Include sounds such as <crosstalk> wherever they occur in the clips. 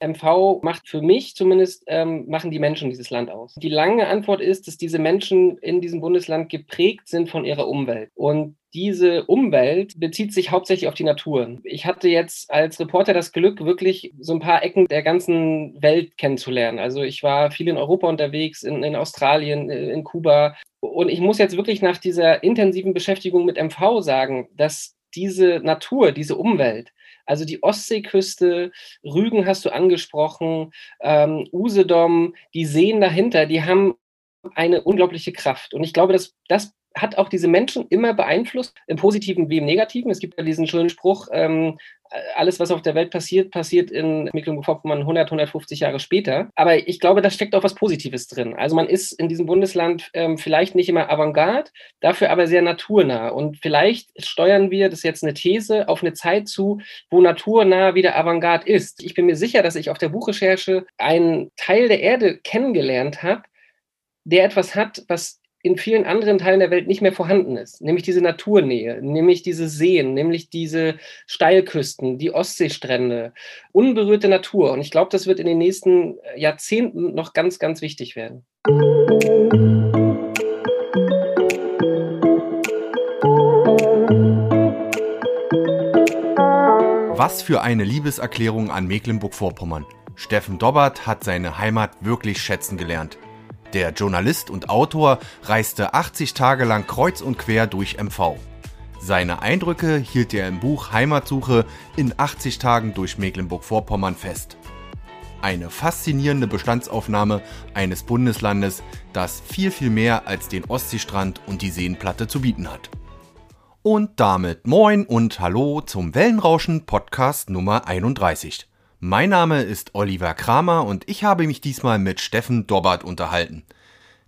MV macht für mich zumindest, ähm, machen die Menschen dieses Land aus. Die lange Antwort ist, dass diese Menschen in diesem Bundesland geprägt sind von ihrer Umwelt. Und diese Umwelt bezieht sich hauptsächlich auf die Natur. Ich hatte jetzt als Reporter das Glück, wirklich so ein paar Ecken der ganzen Welt kennenzulernen. Also ich war viel in Europa unterwegs, in, in Australien, äh, in Kuba. Und ich muss jetzt wirklich nach dieser intensiven Beschäftigung mit MV sagen, dass diese Natur, diese Umwelt, also die Ostseeküste, Rügen hast du angesprochen, ähm, Usedom, die Seen dahinter, die haben eine unglaubliche Kraft. Und ich glaube, dass das hat auch diese Menschen immer beeinflusst, im Positiven wie im Negativen. Es gibt ja diesen schönen Spruch, ähm, alles, was auf der Welt passiert, passiert in Mecklenburg-Vorpommern 100, 150 Jahre später. Aber ich glaube, da steckt auch was Positives drin. Also man ist in diesem Bundesland ähm, vielleicht nicht immer Avantgarde, dafür aber sehr naturnah. Und vielleicht steuern wir, das ist jetzt eine These, auf eine Zeit zu, wo naturnah wieder Avantgarde ist. Ich bin mir sicher, dass ich auf der Buchrecherche einen Teil der Erde kennengelernt habe, der etwas hat, was in vielen anderen Teilen der Welt nicht mehr vorhanden ist, nämlich diese Naturnähe, nämlich diese Seen, nämlich diese Steilküsten, die Ostseestrände, unberührte Natur. Und ich glaube, das wird in den nächsten Jahrzehnten noch ganz, ganz wichtig werden. Was für eine Liebeserklärung an Mecklenburg-Vorpommern. Steffen Dobbert hat seine Heimat wirklich schätzen gelernt. Der Journalist und Autor reiste 80 Tage lang kreuz und quer durch MV. Seine Eindrücke hielt er im Buch Heimatsuche in 80 Tagen durch Mecklenburg-Vorpommern fest. Eine faszinierende Bestandsaufnahme eines Bundeslandes, das viel, viel mehr als den Ostseestrand und die Seenplatte zu bieten hat. Und damit moin und hallo zum Wellenrauschen Podcast Nummer 31. Mein Name ist Oliver Kramer und ich habe mich diesmal mit Steffen Dobbert unterhalten.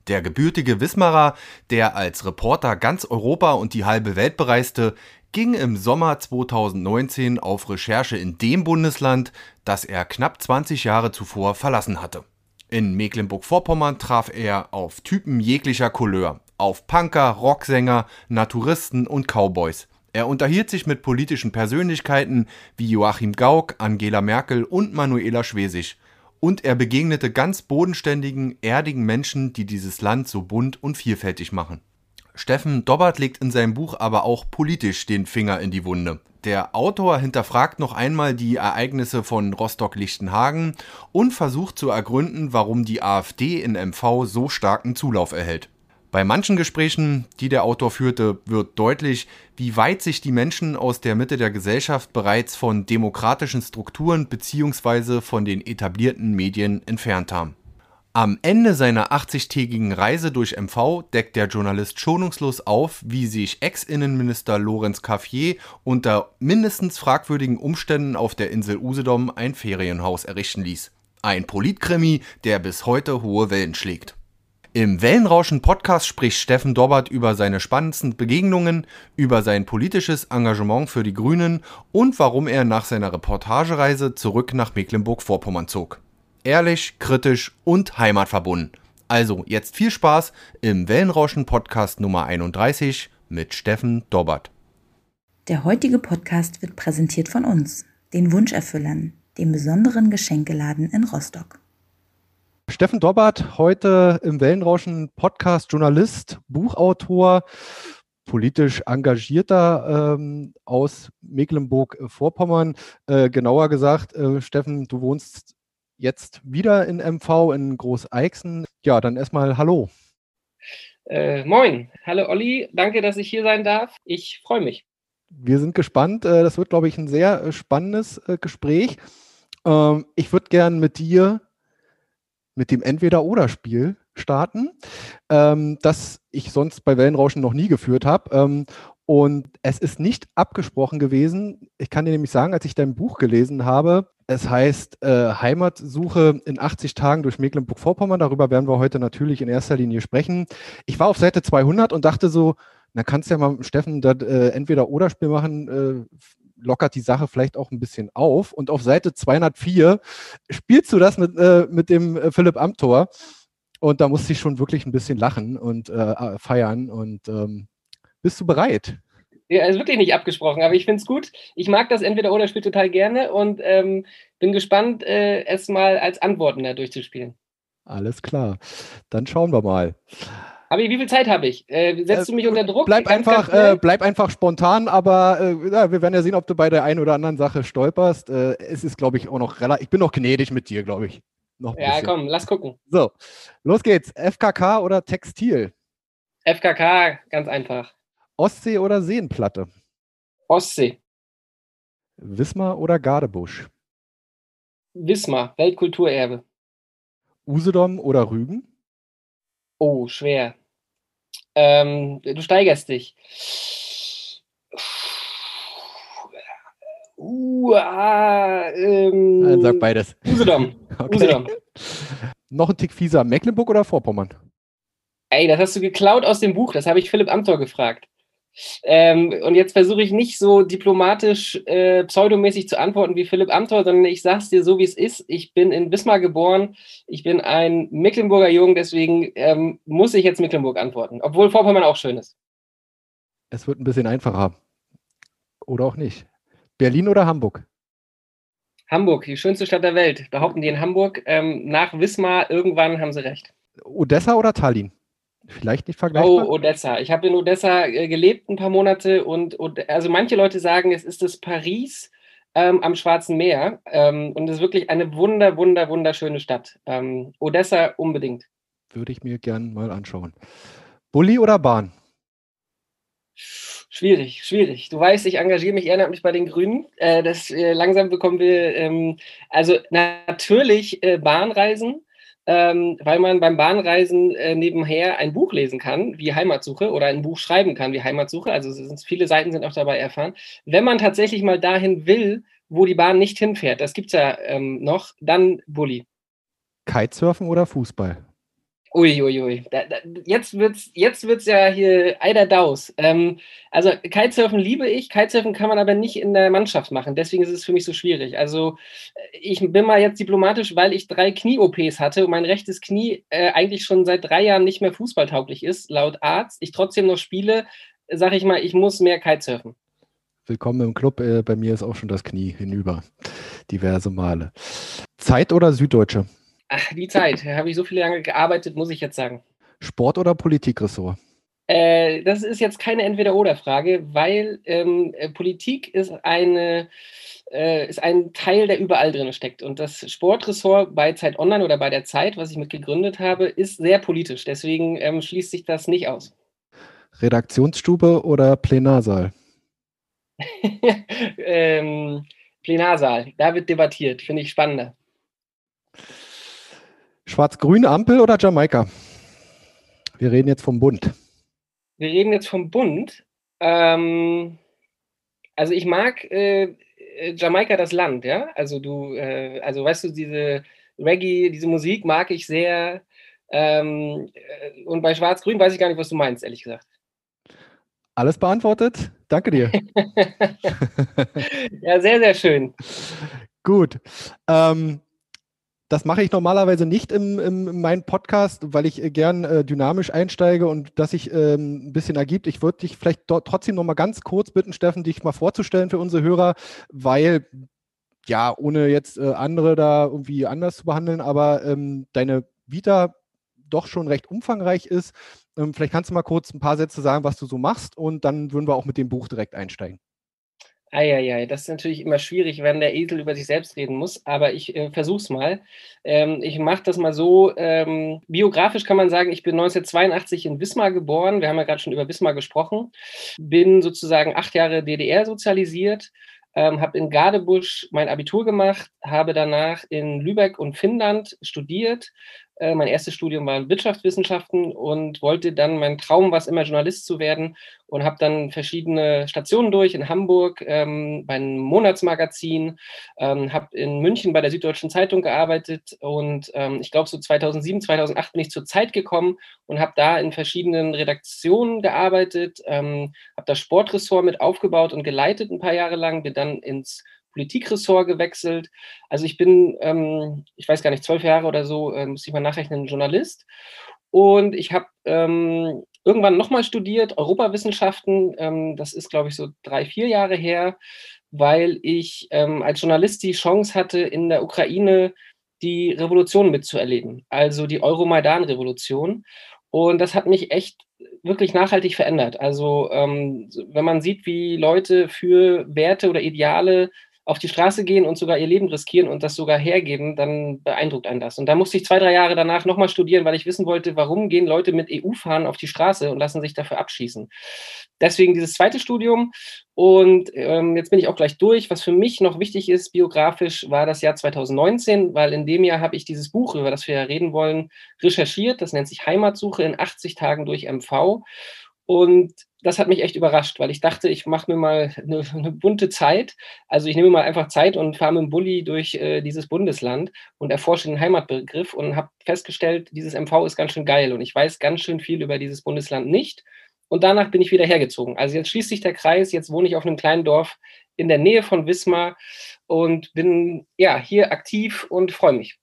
Der gebürtige Wismarer, der als Reporter ganz Europa und die halbe Welt bereiste, ging im Sommer 2019 auf Recherche in dem Bundesland, das er knapp 20 Jahre zuvor verlassen hatte. In Mecklenburg-Vorpommern traf er auf Typen jeglicher Couleur, auf Punker, Rocksänger, Naturisten und Cowboys. Er unterhielt sich mit politischen Persönlichkeiten wie Joachim Gauck, Angela Merkel und Manuela Schwesig. Und er begegnete ganz bodenständigen, erdigen Menschen, die dieses Land so bunt und vielfältig machen. Steffen Dobbert legt in seinem Buch aber auch politisch den Finger in die Wunde. Der Autor hinterfragt noch einmal die Ereignisse von Rostock-Lichtenhagen und versucht zu ergründen, warum die AfD in MV so starken Zulauf erhält. Bei manchen Gesprächen, die der Autor führte, wird deutlich, wie weit sich die Menschen aus der Mitte der Gesellschaft bereits von demokratischen Strukturen bzw. von den etablierten Medien entfernt haben. Am Ende seiner 80-tägigen Reise durch MV deckt der Journalist schonungslos auf, wie sich Ex-Innenminister Lorenz Caffier unter mindestens fragwürdigen Umständen auf der Insel Usedom ein Ferienhaus errichten ließ. Ein Politkrimi, der bis heute hohe Wellen schlägt. Im Wellenrauschen Podcast spricht Steffen Dobbert über seine spannendsten Begegnungen, über sein politisches Engagement für die Grünen und warum er nach seiner Reportagereise zurück nach Mecklenburg-Vorpommern zog. Ehrlich, kritisch und heimatverbunden. Also jetzt viel Spaß im Wellenrauschen Podcast Nummer 31 mit Steffen Dobbert. Der heutige Podcast wird präsentiert von uns, den Wunscherfüllern, dem besonderen Geschenkeladen in Rostock. Steffen Dobbert, heute im Wellenrauschen Podcast, Journalist, Buchautor, politisch engagierter ähm, aus Mecklenburg-Vorpommern. Äh, genauer gesagt, äh, Steffen, du wohnst jetzt wieder in MV in Groß-Eichsen. Ja, dann erstmal Hallo. Äh, moin, hallo Olli, danke, dass ich hier sein darf. Ich freue mich. Wir sind gespannt. Äh, das wird, glaube ich, ein sehr äh, spannendes äh, Gespräch. Ähm, ich würde gerne mit dir mit dem Entweder-Oder-Spiel starten, ähm, das ich sonst bei Wellenrauschen noch nie geführt habe. Ähm, und es ist nicht abgesprochen gewesen. Ich kann dir nämlich sagen, als ich dein Buch gelesen habe, es heißt äh, Heimatsuche in 80 Tagen durch Mecklenburg-Vorpommern. Darüber werden wir heute natürlich in erster Linie sprechen. Ich war auf Seite 200 und dachte so, na kannst ja mal Steffen das äh, Entweder-Oder-Spiel machen. Äh, lockert die Sache vielleicht auch ein bisschen auf. Und auf Seite 204 spielst du das mit, äh, mit dem äh, Philipp Amthor. Und da musste ich schon wirklich ein bisschen lachen und äh, feiern. Und ähm, bist du bereit? Ja, ist wirklich nicht abgesprochen, aber ich finde es gut. Ich mag das entweder oder Spiel total gerne und ähm, bin gespannt, äh, es mal als Antworten da durchzuspielen. Alles klar. Dann schauen wir mal. Aber wie viel Zeit habe ich? Äh, setzt du mich unter Druck? Bleib ganz, einfach, ganz äh, bleib einfach spontan, aber äh, ja, wir werden ja sehen, ob du bei der einen oder anderen Sache stolperst. Äh, es ist, glaube ich, auch noch relativ. Ich bin noch gnädig mit dir, glaube ich. Noch ja, bisschen. komm, lass gucken. So, los geht's. FKK oder Textil? FKK, ganz einfach. Ostsee oder Seenplatte? Ostsee. Wismar oder Gardebusch? Wismar, Weltkulturerbe. Usedom oder Rügen? Oh, schwer. Ähm, du steigerst dich. Uh, ah, ähm, Sag beides. Usedom. <laughs> Okay. Usedom. Noch ein Tick fieser. Mecklenburg oder Vorpommern? Ey, das hast du geklaut aus dem Buch. Das habe ich Philipp Amthor gefragt. Ähm, und jetzt versuche ich nicht so diplomatisch äh, pseudomäßig zu antworten wie Philipp Amthor, sondern ich sage es dir so, wie es ist. Ich bin in Wismar geboren. Ich bin ein Mecklenburger Jung, deswegen ähm, muss ich jetzt Mecklenburg antworten, obwohl Vorpommern auch schön ist. Es wird ein bisschen einfacher. Oder auch nicht. Berlin oder Hamburg? Hamburg, die schönste Stadt der Welt. Behaupten die in Hamburg. Ähm, nach Wismar, irgendwann haben sie recht. Odessa oder Tallinn? Vielleicht nicht vergleichbar? Oh, Odessa. Ich habe in Odessa äh, gelebt ein paar Monate und, und, also manche Leute sagen, es ist das Paris ähm, am Schwarzen Meer ähm, und es ist wirklich eine wunder, wunder, wunderschöne Stadt. Ähm, Odessa unbedingt. Würde ich mir gern mal anschauen. Bulli oder Bahn? Schwierig, schwierig. Du weißt, ich engagiere mich ehrenamtlich bei den Grünen. Äh, das, äh, langsam bekommen wir, ähm, also natürlich äh, Bahnreisen ähm, weil man beim Bahnreisen äh, nebenher ein Buch lesen kann, wie Heimatsuche, oder ein Buch schreiben kann, wie Heimatsuche. Also sind, viele Seiten sind auch dabei erfahren. Wenn man tatsächlich mal dahin will, wo die Bahn nicht hinfährt, das gibt es ja ähm, noch, dann Bulli. Kitesurfen oder Fußball? Uiuiui. Ui, Da, da, jetzt wird's, jetzt wird's ja hier Eider Daus. Ähm, also Kitesurfen liebe ich. Kitesurfen kann man aber nicht in der Mannschaft machen. Deswegen ist es für mich so schwierig. Also ich bin mal jetzt diplomatisch, weil ich drei Knie-OPs hatte und mein rechtes Knie äh, eigentlich schon seit drei Jahren nicht mehr fußballtauglich ist, laut Arzt. Ich trotzdem noch spiele, sage ich mal, ich muss mehr Kitesurfen. Willkommen im Club. Äh, bei mir ist auch schon das Knie hinüber. Diverse Male. Zeit oder Süddeutsche? Ach, die Zeit. Da habe ich so viele Jahre gearbeitet, muss ich jetzt sagen. Sport- oder Politikressort? Äh, das ist jetzt keine Entweder-Oder-Frage, weil ähm, äh, Politik ist eine äh, ist ein Teil, der überall drin steckt. Und das Sportressort bei Zeit Online oder bei der Zeit, was ich mit gegründet habe, ist sehr politisch. Deswegen ähm, schließt sich das nicht aus. Redaktionsstube oder Plenarsaal? <laughs> ähm, Plenarsaal, da wird debattiert, finde ich spannender. Schwarz-Grün Ampel oder Jamaika? Wir reden jetzt vom Bund. Wir reden jetzt vom Bund. Ähm, also ich mag äh, Jamaika das Land, ja. Also du, äh, also weißt du, diese Reggae, diese Musik mag ich sehr. Ähm, äh, und bei Schwarz-Grün weiß ich gar nicht, was du meinst, ehrlich gesagt. Alles beantwortet. Danke dir. <laughs> ja, sehr, sehr schön. Gut. Ähm, das mache ich normalerweise nicht im, im, in meinem Podcast, weil ich äh, gern äh, dynamisch einsteige und dass sich ähm, ein bisschen ergibt. Ich würde dich vielleicht trotzdem noch mal ganz kurz bitten, Steffen, dich mal vorzustellen für unsere Hörer, weil ja, ohne jetzt äh, andere da irgendwie anders zu behandeln, aber ähm, deine Vita doch schon recht umfangreich ist. Ähm, vielleicht kannst du mal kurz ein paar Sätze sagen, was du so machst und dann würden wir auch mit dem Buch direkt einsteigen. Eieiei, das ist natürlich immer schwierig, wenn der Esel über sich selbst reden muss, aber ich äh, versuch's mal. Ähm, ich mache das mal so. Ähm, biografisch kann man sagen, ich bin 1982 in Wismar geboren. Wir haben ja gerade schon über Wismar gesprochen. Bin sozusagen acht Jahre DDR sozialisiert, ähm, habe in Gardebusch mein Abitur gemacht, habe danach in Lübeck und Finnland studiert, äh, mein erstes Studium war Wirtschaftswissenschaften und wollte dann, mein Traum war es immer, Journalist zu werden und habe dann verschiedene Stationen durch in Hamburg ähm, bei einem Monatsmagazin, ähm, habe in München bei der Süddeutschen Zeitung gearbeitet und ähm, ich glaube so 2007, 2008 bin ich zur Zeit gekommen und habe da in verschiedenen Redaktionen gearbeitet, ähm, habe das Sportressort mit aufgebaut und geleitet ein paar Jahre lang, bin dann ins Politikressort gewechselt. Also ich bin, ähm, ich weiß gar nicht, zwölf Jahre oder so, äh, muss ich mal nachrechnen, Journalist. Und ich habe ähm, irgendwann nochmal studiert, Europawissenschaften. Ähm, das ist, glaube ich, so drei, vier Jahre her, weil ich ähm, als Journalist die Chance hatte, in der Ukraine die Revolution mitzuerleben, also die Euromaidan-Revolution. Und das hat mich echt wirklich nachhaltig verändert. Also ähm, wenn man sieht, wie Leute für Werte oder Ideale auf die Straße gehen und sogar ihr Leben riskieren und das sogar hergeben, dann beeindruckt einen das. Und da musste ich zwei, drei Jahre danach nochmal studieren, weil ich wissen wollte, warum gehen Leute mit EU-Fahren auf die Straße und lassen sich dafür abschießen. Deswegen dieses zweite Studium. Und ähm, jetzt bin ich auch gleich durch. Was für mich noch wichtig ist, biografisch, war das Jahr 2019, weil in dem Jahr habe ich dieses Buch, über das wir ja reden wollen, recherchiert. Das nennt sich Heimatsuche in 80 Tagen durch MV. Und das hat mich echt überrascht, weil ich dachte, ich mache mir mal eine, eine, bunte Zeit. Also ich nehme mal einfach Zeit und fahre mit dem Bulli durch äh, dieses Bundesland und erforsche den Heimatbegriff und habe festgestellt, dieses MV ist ganz schön geil und ich weiß ganz schön viel über dieses Bundesland nicht. Und danach bin ich wieder hergezogen. Also jetzt schließt sich der Kreis, jetzt wohne ich auf einem kleinen Dorf in der Nähe von Wismar und bin ja hier aktiv und freue mich.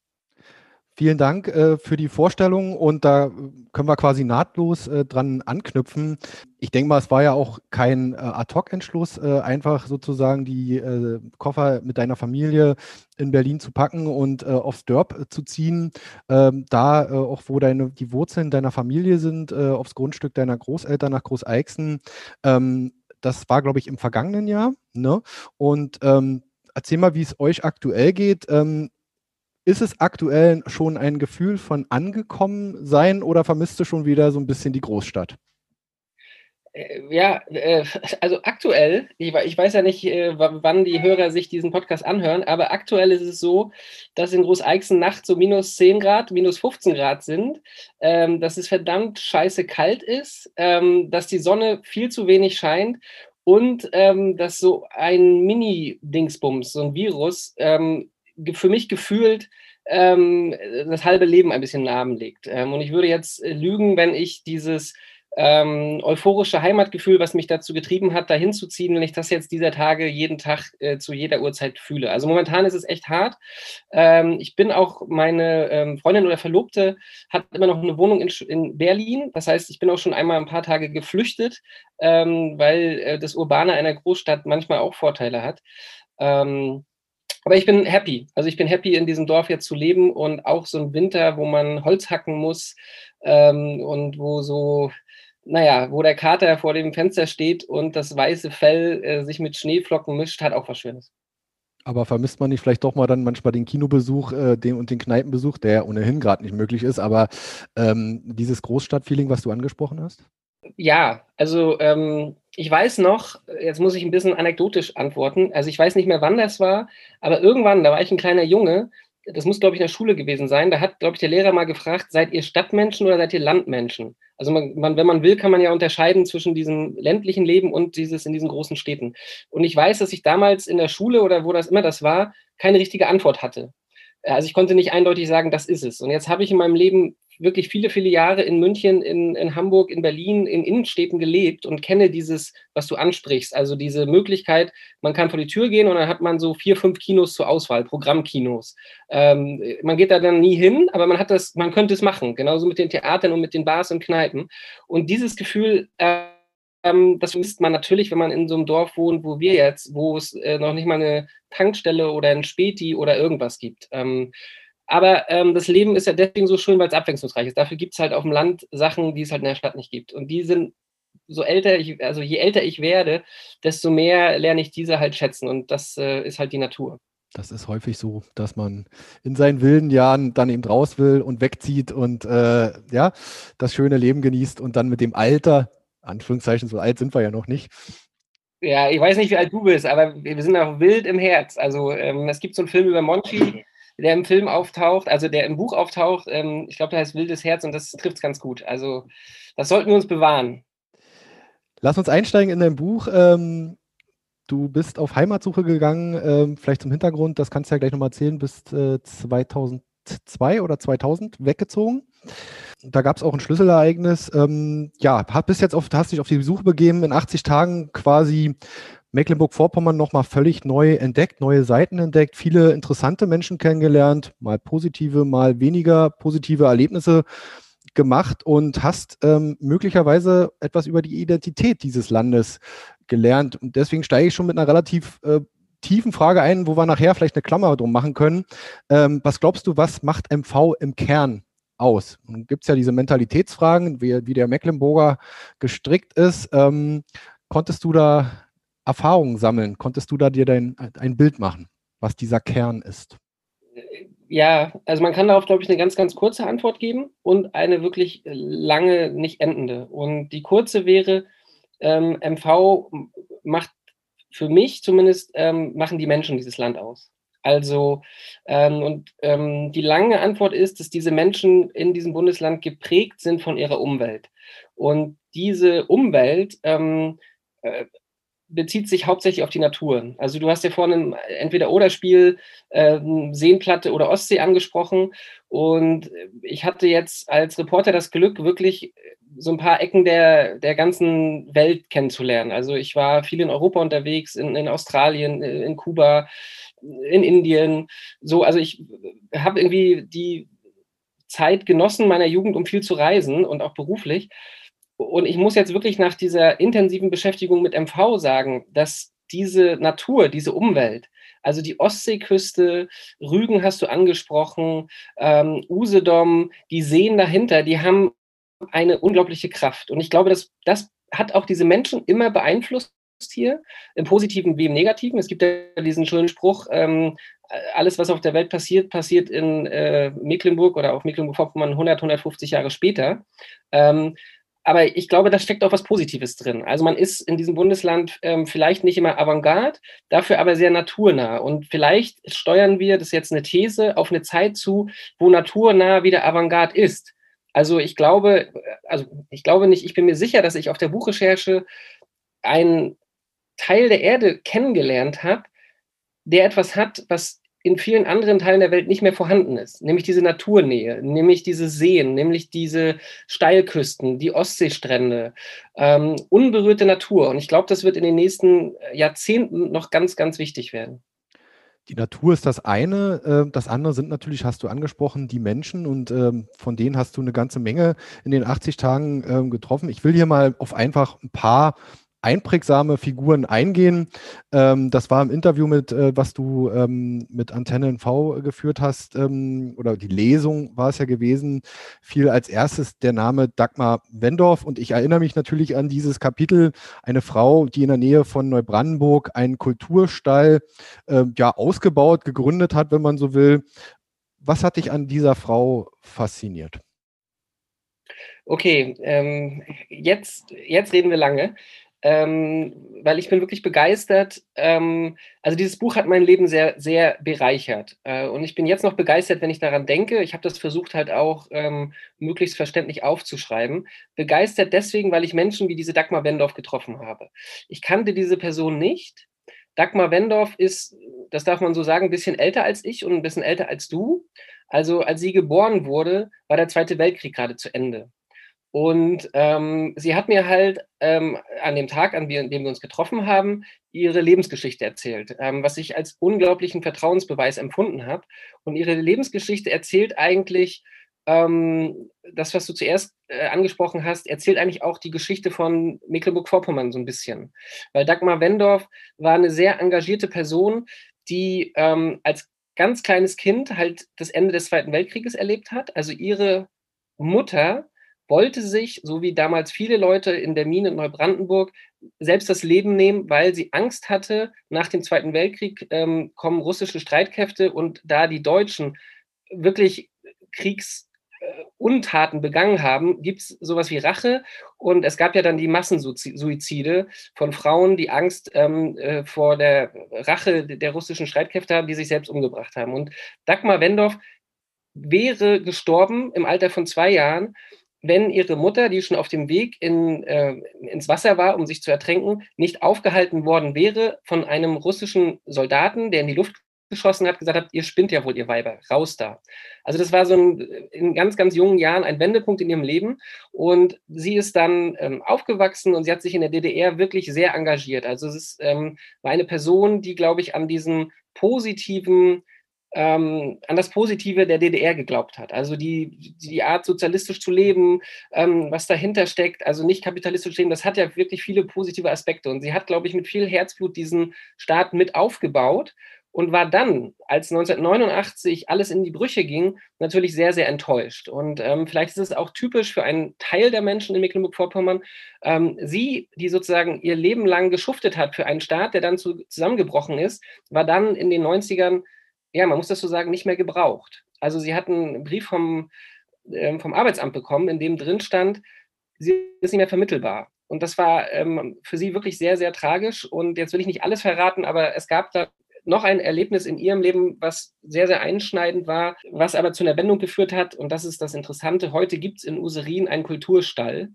Vielen Dank äh, für die Vorstellung und da können wir quasi nahtlos äh, dran anknüpfen. Ich denke mal, es war ja auch kein äh, Ad-Hoc-Entschluss, äh, einfach sozusagen die äh, Koffer mit deiner Familie in Berlin zu packen und äh, aufs Dörp zu ziehen. Ähm, da auch, wo deine, die Wurzeln deiner Familie sind, aufs Grundstück deiner Großeltern nach Großeixen. Ähm, das war, glaube ich, im vergangenen Jahr. Ne? Und ähm, erzähl mal, wie es euch aktuell geht. Ähm, ist es aktuell schon ein Gefühl von angekommen sein oder vermisst du schon wieder so ein bisschen die Großstadt? Äh, ja, äh, also aktuell, ich, weiß ja nicht, äh, wann die Hörer sich diesen Podcast anhören, aber aktuell ist es so, dass in Großeixen nachts so minus 10 Grad, minus 15 Grad sind, ähm, dass es verdammt scheiße kalt ist, ähm, dass die Sonne viel zu wenig scheint und ähm, dass so ein Mini-Dingsbums, so ein Virus, für mich gefühlt ähm, das halbe Leben ein bisschen lahmlegt. Ähm, und ich würde jetzt äh, lügen, wenn ich dieses ähm, euphorische Heimatgefühl, was mich dazu getrieben hat, dahin zu ziehen, wenn ich das jetzt dieser Tage jeden Tag äh, zu jeder Uhrzeit fühle. Also momentan ist es echt hart. Ähm, ich bin auch, meine ähm, Freundin oder Verlobte hat immer noch eine Wohnung in, in, Berlin. Das heißt, ich bin auch schon einmal ein paar Tage geflüchtet, ähm, weil äh, das Urbane einer Großstadt manchmal auch Vorteile hat. Ähm, aber ich bin happy. Also ich bin happy, in diesem Dorf jetzt zu leben und auch so ein Winter, wo man Holz hacken muss ähm, und wo so, naja, wo der Kater vor dem Fenster steht und das weiße Fell äh, sich mit Schneeflocken mischt, hat auch was Schönes. Aber vermisst man nicht vielleicht doch mal dann manchmal den Kinobesuch äh, den, und den Kneipenbesuch, der ja ohnehin gerade nicht möglich ist, aber ähm, dieses Großstadtfeeling, was du angesprochen hast? Ja, also ähm, ich weiß noch, jetzt muss ich ein bisschen anekdotisch antworten, also ich weiß nicht mehr, wann das war, aber irgendwann, da war ich ein kleiner Junge, das muss, glaube ich, in der Schule gewesen sein, da hat, glaube ich, der Lehrer mal gefragt, seid ihr Stadtmenschen oder seid ihr Landmenschen? Also man, man, wenn man will, kann man ja unterscheiden zwischen diesem ländlichen Leben und dieses in diesen großen Städten. Und ich weiß, dass ich damals in der Schule oder wo das immer das war, keine richtige Antwort hatte. Also ich konnte nicht eindeutig sagen, das ist es. Und jetzt habe ich in meinem Leben wirklich viele, viele Jahre in München, in, in Hamburg, in Berlin, in Innenstädten gelebt und kenne dieses, was du ansprichst. Also diese Möglichkeit, man kann vor die Tür gehen und dann hat man so vier, fünf Kinos zur Auswahl, Programmkinos. Ähm, man geht da dann nie hin, aber man hat das, man könnte es machen, genauso mit den Theatern und mit den Bars und Kneipen. Und dieses Gefühl, äh, ähm, das vermisst man natürlich, wenn man in so einem Dorf wohnt, wo wir jetzt, wo es äh, noch nicht mal eine Tankstelle oder ein Späti oder irgendwas gibt. Aber ähm, das Leben ist ja deswegen so schön, weil es abwechslungsreich ist. Dafür gibt es halt auf dem Land Sachen, die es halt in der Stadt nicht gibt. Und die sind, so älter ich, also je älter ich werde, desto mehr lerne ich diese halt schätzen. Und das äh, ist halt die Natur. Das ist häufig so, dass man in seinen wilden Jahren dann eben raus will und wegzieht und äh, ja, das schöne Leben genießt und dann mit dem Alter, Anführungszeichen, so alt sind wir ja noch nicht, ja, ich weiß nicht, wie alt du bist, aber wir sind auch wild im Herz. Also ähm, es gibt so einen Film über Monchi, der im Film auftaucht, also der im Buch auftaucht. Ähm, ich glaube, der heißt Wildes Herz und das trifft es ganz gut. Also das sollten wir uns bewahren. Lass uns einsteigen in dein Buch. Ähm, du bist auf Heimatsuche gegangen, ähm, vielleicht zum Hintergrund, das kannst du ja gleich nochmal erzählen, bist äh, 2002 oder 2000 weggezogen. Da gab es auch ein Schlüsselereignis. Ähm, ja, bist jetzt auf, hast dich auf die Suche begeben, in 80 Tagen quasi Mecklenburg-Vorpommern nochmal völlig neu entdeckt, neue Seiten entdeckt, viele interessante Menschen kennengelernt, mal positive, mal weniger positive Erlebnisse gemacht und hast ähm, möglicherweise etwas über die Identität dieses Landes gelernt. Und deswegen steige ich schon mit einer relativ äh, tiefen Frage ein, wo wir nachher vielleicht eine Klammer drum machen können. Ähm, was glaubst du, was macht MV im Kern aus? Und gibt es ja diese Mentalitätsfragen, wie, wie, der Mecklenburger gestrickt ist. Ähm, konntest du da Erfahrungen sammeln? Konntest du da dir dein, ein Bild machen, was dieser Kern ist? Ja, also man kann darauf, glaube ich, eine ganz, ganz kurze Antwort geben und eine wirklich lange, nicht endende. Und die kurze wäre, ähm, MV macht für mich zumindest, ähm, machen die Menschen dieses Land aus. Also, ähm, und ähm, die lange Antwort ist, dass diese Menschen in diesem Bundesland geprägt sind von ihrer Umwelt. Und diese Umwelt ähm, äh, bezieht sich hauptsächlich auf die Natur. Also du hast ja vorhin entweder Oder-Spiel, äh, Seenplatte oder Ostsee angesprochen. Und ich hatte jetzt als Reporter das Glück, wirklich so ein paar Ecken der, der ganzen Welt kennenzulernen. Also ich war viel in Europa unterwegs, in, in Australien, in Kuba, in Indien. So, also ich habe irgendwie die Zeit genossen meiner Jugend, um viel zu reisen und auch beruflich. Und ich muss jetzt wirklich nach dieser intensiven Beschäftigung mit MV sagen, dass diese Natur, diese Umwelt, also die Ostseeküste, Rügen hast du angesprochen, ähm, Usedom, die Seen dahinter, die haben eine unglaubliche Kraft. Und ich glaube, dass das hat auch diese Menschen immer beeinflusst hier, im Positiven wie im Negativen. Es gibt ja diesen schönen Spruch, ähm, alles, was auf der Welt passiert, passiert in äh, Mecklenburg oder auf Mecklenburg-Vorpommern 100, 150 Jahre später. Ähm, aber ich glaube, da steckt auch was Positives drin. Also man ist in diesem Bundesland ähm, vielleicht nicht immer Avantgarde, dafür aber sehr naturnah. Und vielleicht steuern wir, das ist jetzt eine These, auf eine Zeit zu, wo naturnah wieder Avantgarde ist. Also ich glaube, also ich glaube nicht, ich bin mir sicher, dass ich auf der Buchrecherche einen Teil der Erde kennengelernt habe, der etwas hat, was in vielen anderen Teilen der Welt nicht mehr vorhanden ist, nämlich diese Naturnähe, nämlich diese Seen, nämlich diese Steilküsten, die Ostseestrände, ähm, unberührte Natur. Und ich glaube, das wird in den nächsten Jahrzehnten noch ganz, ganz wichtig werden. Die Natur ist das eine. Äh, das andere sind natürlich, hast du angesprochen, die Menschen und ähm, von denen hast du eine ganze Menge in den 80 Tagen ähm, getroffen. Ich will hier mal auf einfach ein paar einprägsame Figuren eingehen. Ähm, das war im Interview mit, äh, was du ähm, mit Antenne V geführt hast, ähm, oder die Lesung war es ja gewesen, fiel als erstes der Name Dagmar Wendorf. Und ich erinnere mich natürlich an dieses Kapitel, eine Frau, die in der Nähe von Neubrandenburg einen Kulturstall äh, ja ausgebaut, gegründet hat, wenn man so will. Was hat dich an dieser Frau fasziniert? Okay, ähm, jetzt, jetzt reden wir lange ähm, weil ich bin wirklich begeistert. Ähm, also dieses Buch hat mein Leben sehr, sehr bereichert. Äh, und ich bin jetzt noch begeistert, wenn ich daran denke. Ich habe das versucht halt auch ähm, möglichst verständlich aufzuschreiben. Begeistert deswegen, weil ich Menschen wie diese Dagmar Wendorf getroffen habe. Ich kannte diese Person nicht. Dagmar Wendorf ist, das darf man so sagen, ein bisschen älter als ich und ein bisschen älter als du. Also als sie geboren wurde, war der Zweite Weltkrieg gerade zu Ende. Und ähm, sie hat mir halt ähm, an dem Tag, an dem wir uns getroffen haben, ihre Lebensgeschichte erzählt, ähm, was ich als unglaublichen Vertrauensbeweis empfunden habe. Und ihre Lebensgeschichte erzählt eigentlich ähm, das, was du zuerst äh, angesprochen hast, erzählt eigentlich auch die Geschichte von Mecklenburg-Vorpommern so ein bisschen. Weil Dagmar Wendorf war eine sehr engagierte Person, die ähm, als ganz kleines Kind halt das Ende des Zweiten Weltkrieges erlebt hat. Also ihre Mutter wollte sich, so wie damals viele Leute in der Mine in Neubrandenburg, selbst das Leben nehmen, weil sie Angst hatte, nach dem Zweiten Weltkrieg ähm, kommen russische Streitkräfte und da die Deutschen wirklich Kriegsuntaten begangen haben, gibt es sowas wie Rache. Und es gab ja dann die Massensuizide von Frauen, die Angst ähm, äh, vor der Rache der russischen Streitkräfte haben, die sich selbst umgebracht haben. Und Dagmar Wendorf wäre gestorben im Alter von zwei Jahren, wenn ihre Mutter, die schon auf dem Weg in, äh, ins Wasser war, um sich zu ertränken, nicht aufgehalten worden wäre von einem russischen Soldaten, der in die Luft geschossen hat, gesagt hat, ihr spinnt ja wohl, ihr Weiber, raus da. Also das war so ein, in ganz, ganz jungen Jahren ein Wendepunkt in ihrem Leben und sie ist dann ähm, aufgewachsen und sie hat sich in der DDR wirklich sehr engagiert. Also es ist, ähm, war eine Person, die, glaube ich, an diesem positiven ähm, an das Positive der DDR geglaubt hat. Also die, die Art, sozialistisch zu leben, ähm, was dahinter steckt, also nicht kapitalistisch zu leben, das hat ja wirklich viele positive Aspekte. Und sie hat, glaube ich, mit viel Herzblut diesen Staat mit aufgebaut und war dann, als 1989 alles in die Brüche ging, natürlich sehr, sehr enttäuscht. Und ähm, vielleicht ist es auch typisch für einen Teil der Menschen in Mecklenburg-Vorpommern. Ähm, sie, die sozusagen ihr Leben lang geschuftet hat für einen Staat, der dann zu, zusammengebrochen ist, war dann in den 90ern, ja, man muss das so sagen, nicht mehr gebraucht. Also sie hat einen Brief vom, äh, vom Arbeitsamt bekommen, in dem drin stand, sie ist nicht mehr vermittelbar. Und das war ähm, für sie wirklich sehr, sehr tragisch. Und jetzt will ich nicht alles verraten, aber es gab da noch ein Erlebnis in ihrem Leben, was sehr, sehr einschneidend war, was aber zu einer Wendung geführt hat. Und das ist das Interessante. Heute gibt es in Userin einen Kulturstall,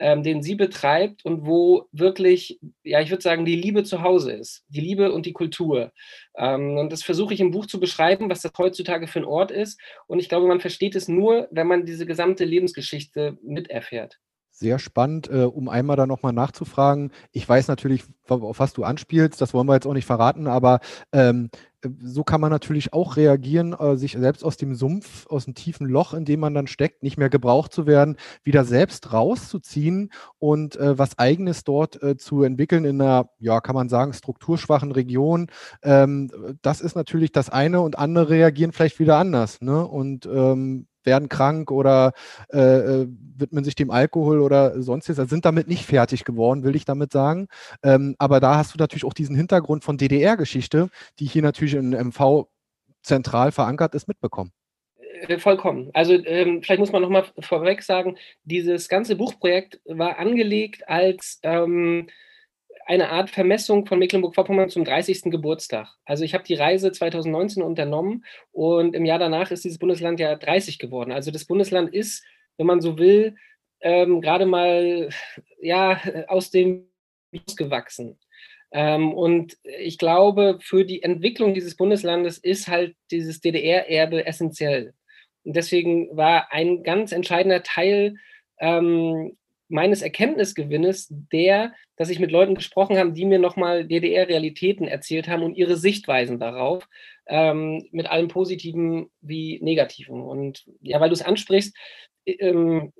ähm, den sie betreibt und wo wirklich, ja, ich würde sagen, die Liebe zu Hause ist. Die Liebe und die Kultur. Ähm, und das versuche ich im Buch zu beschreiben, was das heutzutage für ein Ort ist. Und ich glaube, man versteht es nur, wenn man diese gesamte Lebensgeschichte miterfährt sehr spannend, äh, um einmal da nochmal nachzufragen. Ich weiß natürlich, auf was du anspielst, das wollen wir jetzt auch nicht verraten, aber ähm, so kann man natürlich auch reagieren, äh, sich selbst aus dem Sumpf, aus dem tiefen Loch, in dem man dann steckt, nicht mehr gebraucht zu werden, wieder selbst rauszuziehen und äh, was Eigenes dort äh, zu entwickeln in einer, ja, kann man sagen, strukturschwachen Region. Ähm, das ist natürlich das eine und andere reagieren vielleicht wieder anders. Ne? Und ähm, werden krank oder äh, äh, widmen sich dem Alkohol oder sonstiges, also sind damit nicht fertig geworden, will ich damit sagen. Ähm, aber da hast du natürlich auch diesen Hintergrund von DDR-Geschichte, die hier natürlich in MV zentral verankert ist, mitbekommen. Äh, vollkommen. Also ähm, vielleicht muss man noch mal vorweg sagen, dieses ganze Buchprojekt war angelegt als ähm, eine Art Vermessung von Mecklenburg-Vorpommern zum 30. Geburtstag. Also ich habe die Reise 2019 unternommen und im Jahr danach ist dieses Bundesland ja 30 geworden. Also das Bundesland ist, wenn man so will, ähm, gerade mal ja aus dem gewachsen. Ähm, und ich glaube, für die Entwicklung dieses Bundeslandes ist halt dieses DDR-Erbe essentiell. Und deswegen war ein ganz entscheidender Teil ähm, meines Erkenntnisgewinnes der, dass ich mit Leuten gesprochen habe, die mir nochmal DDR-Realitäten erzählt haben und ihre Sichtweisen darauf, ähm, mit allem Positiven wie Negativen. Und ja, weil du es ansprichst, ähm,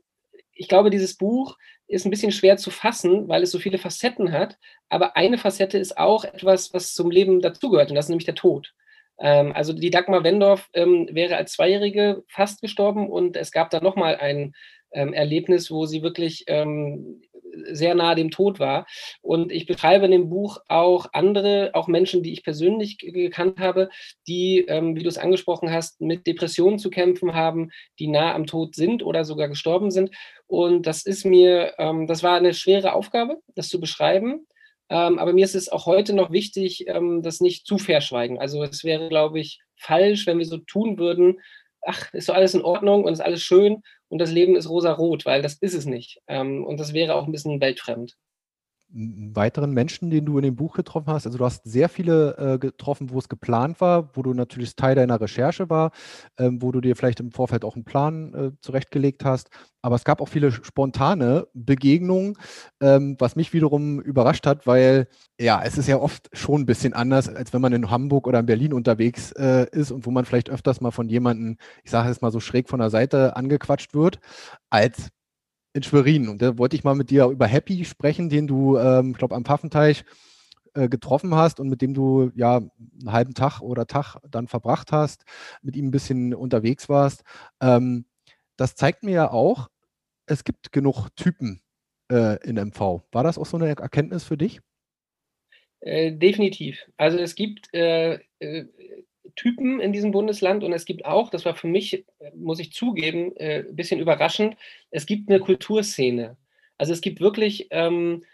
ich glaube, dieses Buch ist ein bisschen schwer zu fassen, weil es so viele Facetten hat. Aber eine Facette ist auch etwas, was zum Leben dazugehört, und das ist nämlich der Tod. Ähm, also die Dagmar Wendorf ähm, wäre als Zweijährige fast gestorben und es gab da nochmal ein ähm, Erlebnis, wo sie wirklich ähm, sehr nahe dem Tod war. Und ich beschreibe in dem Buch auch andere, auch Menschen, die ich persönlich gekannt habe, die, ähm, wie du es angesprochen hast, mit Depressionen zu kämpfen haben, die nah am Tod sind oder sogar gestorben sind. Und das ist mir, ähm, das war eine schwere Aufgabe, das zu beschreiben. Ähm, aber mir ist es auch heute noch wichtig, ähm, das nicht zu verschweigen. Also es wäre, glaube ich, falsch, wenn wir so tun würden, ach, ist so alles in Ordnung und ist alles schön und das Leben ist rosa-rot, weil das ist es nicht. Ähm, und das wäre auch ein bisschen weltfremd weiteren Menschen, den du in dem Buch getroffen hast? Also du hast sehr viele äh, getroffen, wo es geplant war, wo du natürlich Teil deiner Recherche war, ähm, wo du dir vielleicht im Vorfeld auch einen Plan äh, zurechtgelegt hast. Aber es gab auch viele spontane Begegnungen, ähm, was mich wiederum überrascht hat, weil ja, es ist ja oft schon ein bisschen anders, als wenn man in Hamburg oder in Berlin unterwegs äh, ist und wo man vielleicht öfters mal von jemandem, ich sage es mal so schräg von der Seite angequatscht wird, als in Schwerin. Und da wollte ich mal mit dir über Happy sprechen, den du, ähm, ich glaube, am Pfaffenteich äh, getroffen hast und mit dem du ja einen halben Tag oder Tag dann verbracht hast, mit ihm ein bisschen unterwegs warst. Ähm, das zeigt mir ja auch, es gibt genug Typen äh, in MV. War das auch so eine Erkenntnis für dich? Äh, definitiv. Also es gibt äh, äh, Typen in diesem Bundesland und es gibt auch, das war für mich, muss ich zugeben, äh, ein bisschen überraschend, es gibt eine Kulturszene. Also es gibt wirklich, ähm,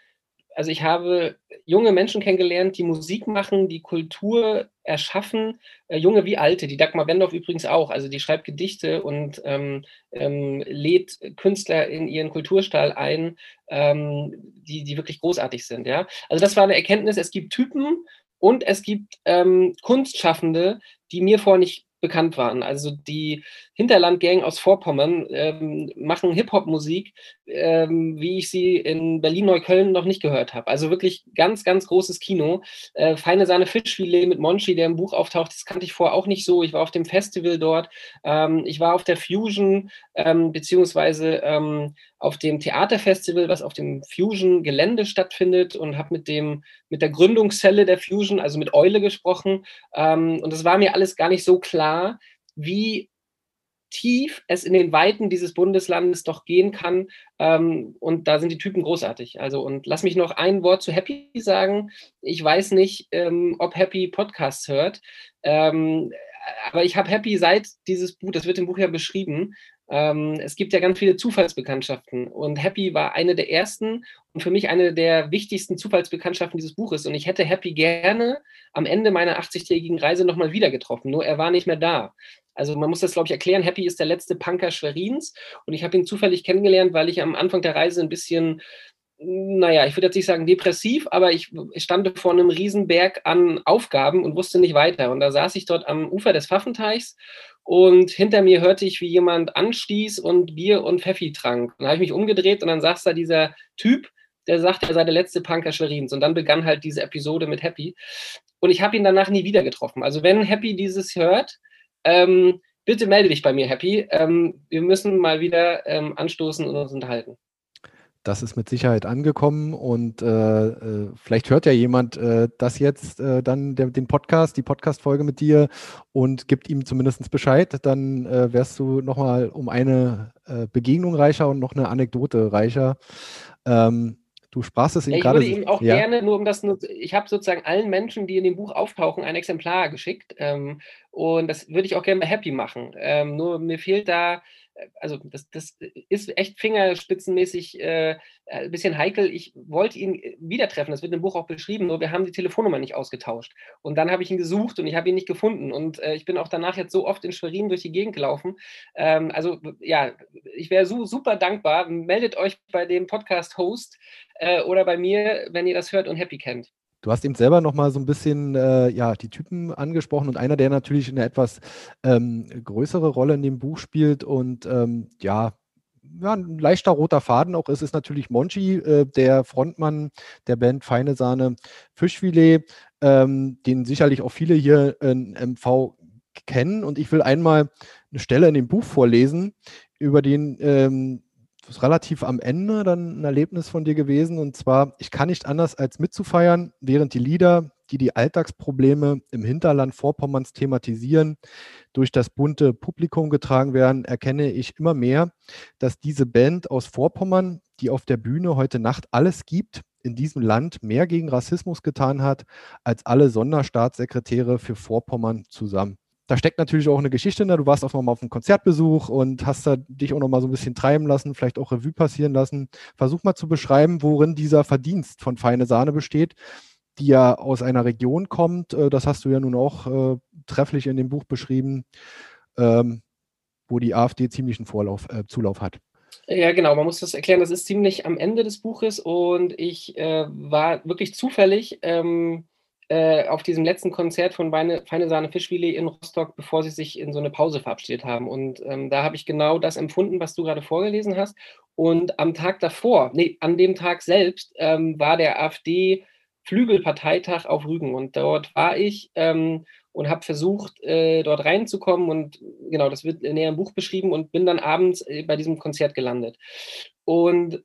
also ich habe junge Menschen kennengelernt, die Musik machen, die Kultur erschaffen, äh, junge wie alte, die Dagmar Wendorf übrigens auch, also die schreibt Gedichte und ähm, ähm, lädt Künstler in ihren Kulturstall ein, ähm, die, die wirklich großartig sind. Ja? Also das war eine Erkenntnis, es gibt Typen und es gibt ähm, Kunstschaffende, die mir vorher nicht bekannt waren. Also die Hinterlandgang aus Vorpommern ähm, machen Hip-Hop-Musik, ähm, wie ich sie in Berlin-Neukölln noch nicht gehört habe. Also wirklich ganz, ganz großes Kino. Äh, Feine Sahne Fischfilet mit Monchi, der im Buch auftaucht, das kannte ich vorher auch nicht so. Ich war auf dem Festival dort. Ähm, ich war auf der Fusion, ähm, beziehungsweise ähm, auf dem Theaterfestival, was auf dem Fusion-Gelände stattfindet und habe mit dem mit der Gründungszelle der Fusion, also mit Eule gesprochen. Ähm, und es war mir alles gar nicht so klar, wie tief es in den Weiten dieses Bundeslandes doch gehen kann. Ähm, und da sind die Typen großartig. Also, und lass mich noch ein Wort zu Happy sagen. Ich weiß nicht, ähm, ob Happy Podcasts hört. Ähm, aber ich habe Happy seit dieses Buch, das wird im Buch ja beschrieben, ähm, es gibt ja ganz viele Zufallsbekanntschaften und Happy war eine der ersten und für mich eine der wichtigsten Zufallsbekanntschaften dieses Buches. Und ich hätte Happy gerne am Ende meiner 80-tägigen Reise nochmal wieder getroffen, nur er war nicht mehr da. Also man muss das, glaube ich, erklären. Happy ist der letzte Punker Schwerins und ich habe ihn zufällig kennengelernt, weil ich am Anfang der Reise ein bisschen naja, ich würde jetzt nicht sagen depressiv, aber ich, stand vor einem Riesenberg an Aufgaben und wusste nicht weiter. Und da saß ich dort am Ufer des Pfaffenteichs und hinter mir hörte ich, wie jemand anstieß und Bier und Pfeffi trank. Und dann habe ich mich umgedreht und dann saß da dieser Typ, der sagte, er sei der letzte Punker Schwerins. Und dann begann halt diese Episode mit Happy. Und ich habe ihn danach nie wieder getroffen. Also wenn Happy dieses hört, ähm, bitte melde dich bei mir, Happy. Ähm, wir müssen mal wieder ähm, anstoßen und uns unterhalten. Das ist mit Sicherheit angekommen und äh, äh, vielleicht hört ja jemand äh, das jetzt äh, dann der, den Podcast, die Podcast-Folge mit dir und gibt ihm zumindest Bescheid. Dann äh, wärst du nochmal um eine äh, Begegnung reicher und noch eine Anekdote reicher. Ähm, du sprachst es ihm gerade. Ich würde ihm auch ja. gerne, nur um das, ich habe sozusagen allen Menschen, die in dem Buch auftauchen, ein Exemplar geschickt ähm, und das würde ich auch gerne Happy machen. Ähm, nur mir fehlt da also das, das ist echt fingerspitzenmäßig äh, ein bisschen heikel. Ich wollte ihn äh, wieder treffen, das wird im Buch auch beschrieben, nur wir haben die Telefonnummer nicht ausgetauscht. Und dann habe ich ihn gesucht und ich habe ihn nicht gefunden. Und äh, ich bin auch danach jetzt so oft in Schwerin durch die Gegend gelaufen. Ähm, also ja, ich wäre so, super dankbar. Meldet euch bei dem Podcast-Host äh, oder bei mir, wenn ihr das hört und Happy kennt. Du hast eben selber noch mal so ein bisschen äh, ja, die Typen angesprochen und einer, der natürlich eine etwas ähm, größere Rolle in dem Buch spielt und ähm, ja, ja, ein leichter roter Faden auch ist, ist natürlich Monchi, äh, der Frontmann der Band Feine Sahne Fischfilet, ähm, den sicherlich auch viele hier in MV kennen. Und ich will einmal eine Stelle in dem Buch vorlesen, über den ähm, relativ am Ende dann ein Erlebnis von dir gewesen. Und zwar, ich kann nicht anders als mitzufeiern, während die Lieder, die die Alltagsprobleme im Hinterland Vorpommerns thematisieren, durch das bunte Publikum getragen werden, erkenne ich immer mehr, dass diese Band aus Vorpommern, die auf der Bühne heute Nacht alles gibt, in diesem Land mehr gegen Rassismus getan hat, als alle Sonderstaatssekretäre für Vorpommern zusammen da steckt natürlich auch eine Geschichte in. Du warst auch nochmal auf einem Konzertbesuch und hast da dich auch nochmal so ein bisschen treiben lassen, vielleicht auch Revue passieren lassen. Versuch mal zu beschreiben, worin dieser Verdienst von Feine Sahne besteht, die ja aus einer Region kommt. Äh, das hast du ja nun auch äh, trefflich in dem Buch beschrieben, ähm, wo die AfD ziemlichen Vorlauf, äh, Zulauf hat. Ja, genau, man muss das erklären. Das ist ziemlich am Ende des Buches und ich äh, war wirklich zufällig. Ähm, äh, auf diesem letzten Konzert von Feine, Feine Sahne Fischfilet in Rostock, bevor sie sich in so eine Pause verabschiedet haben. Und ähm, da habe ich genau das empfunden, was du gerade vorgelesen hast. Und am Tag davor, nee, an dem Tag selbst, ähm, war der AfD-Flügelparteitag auf Rügen. Und dort war ich ähm, und habe versucht, äh, dort reinzukommen. Und genau, das wird näher im Buch beschrieben und bin dann abends äh, bei diesem Konzert gelandet. Und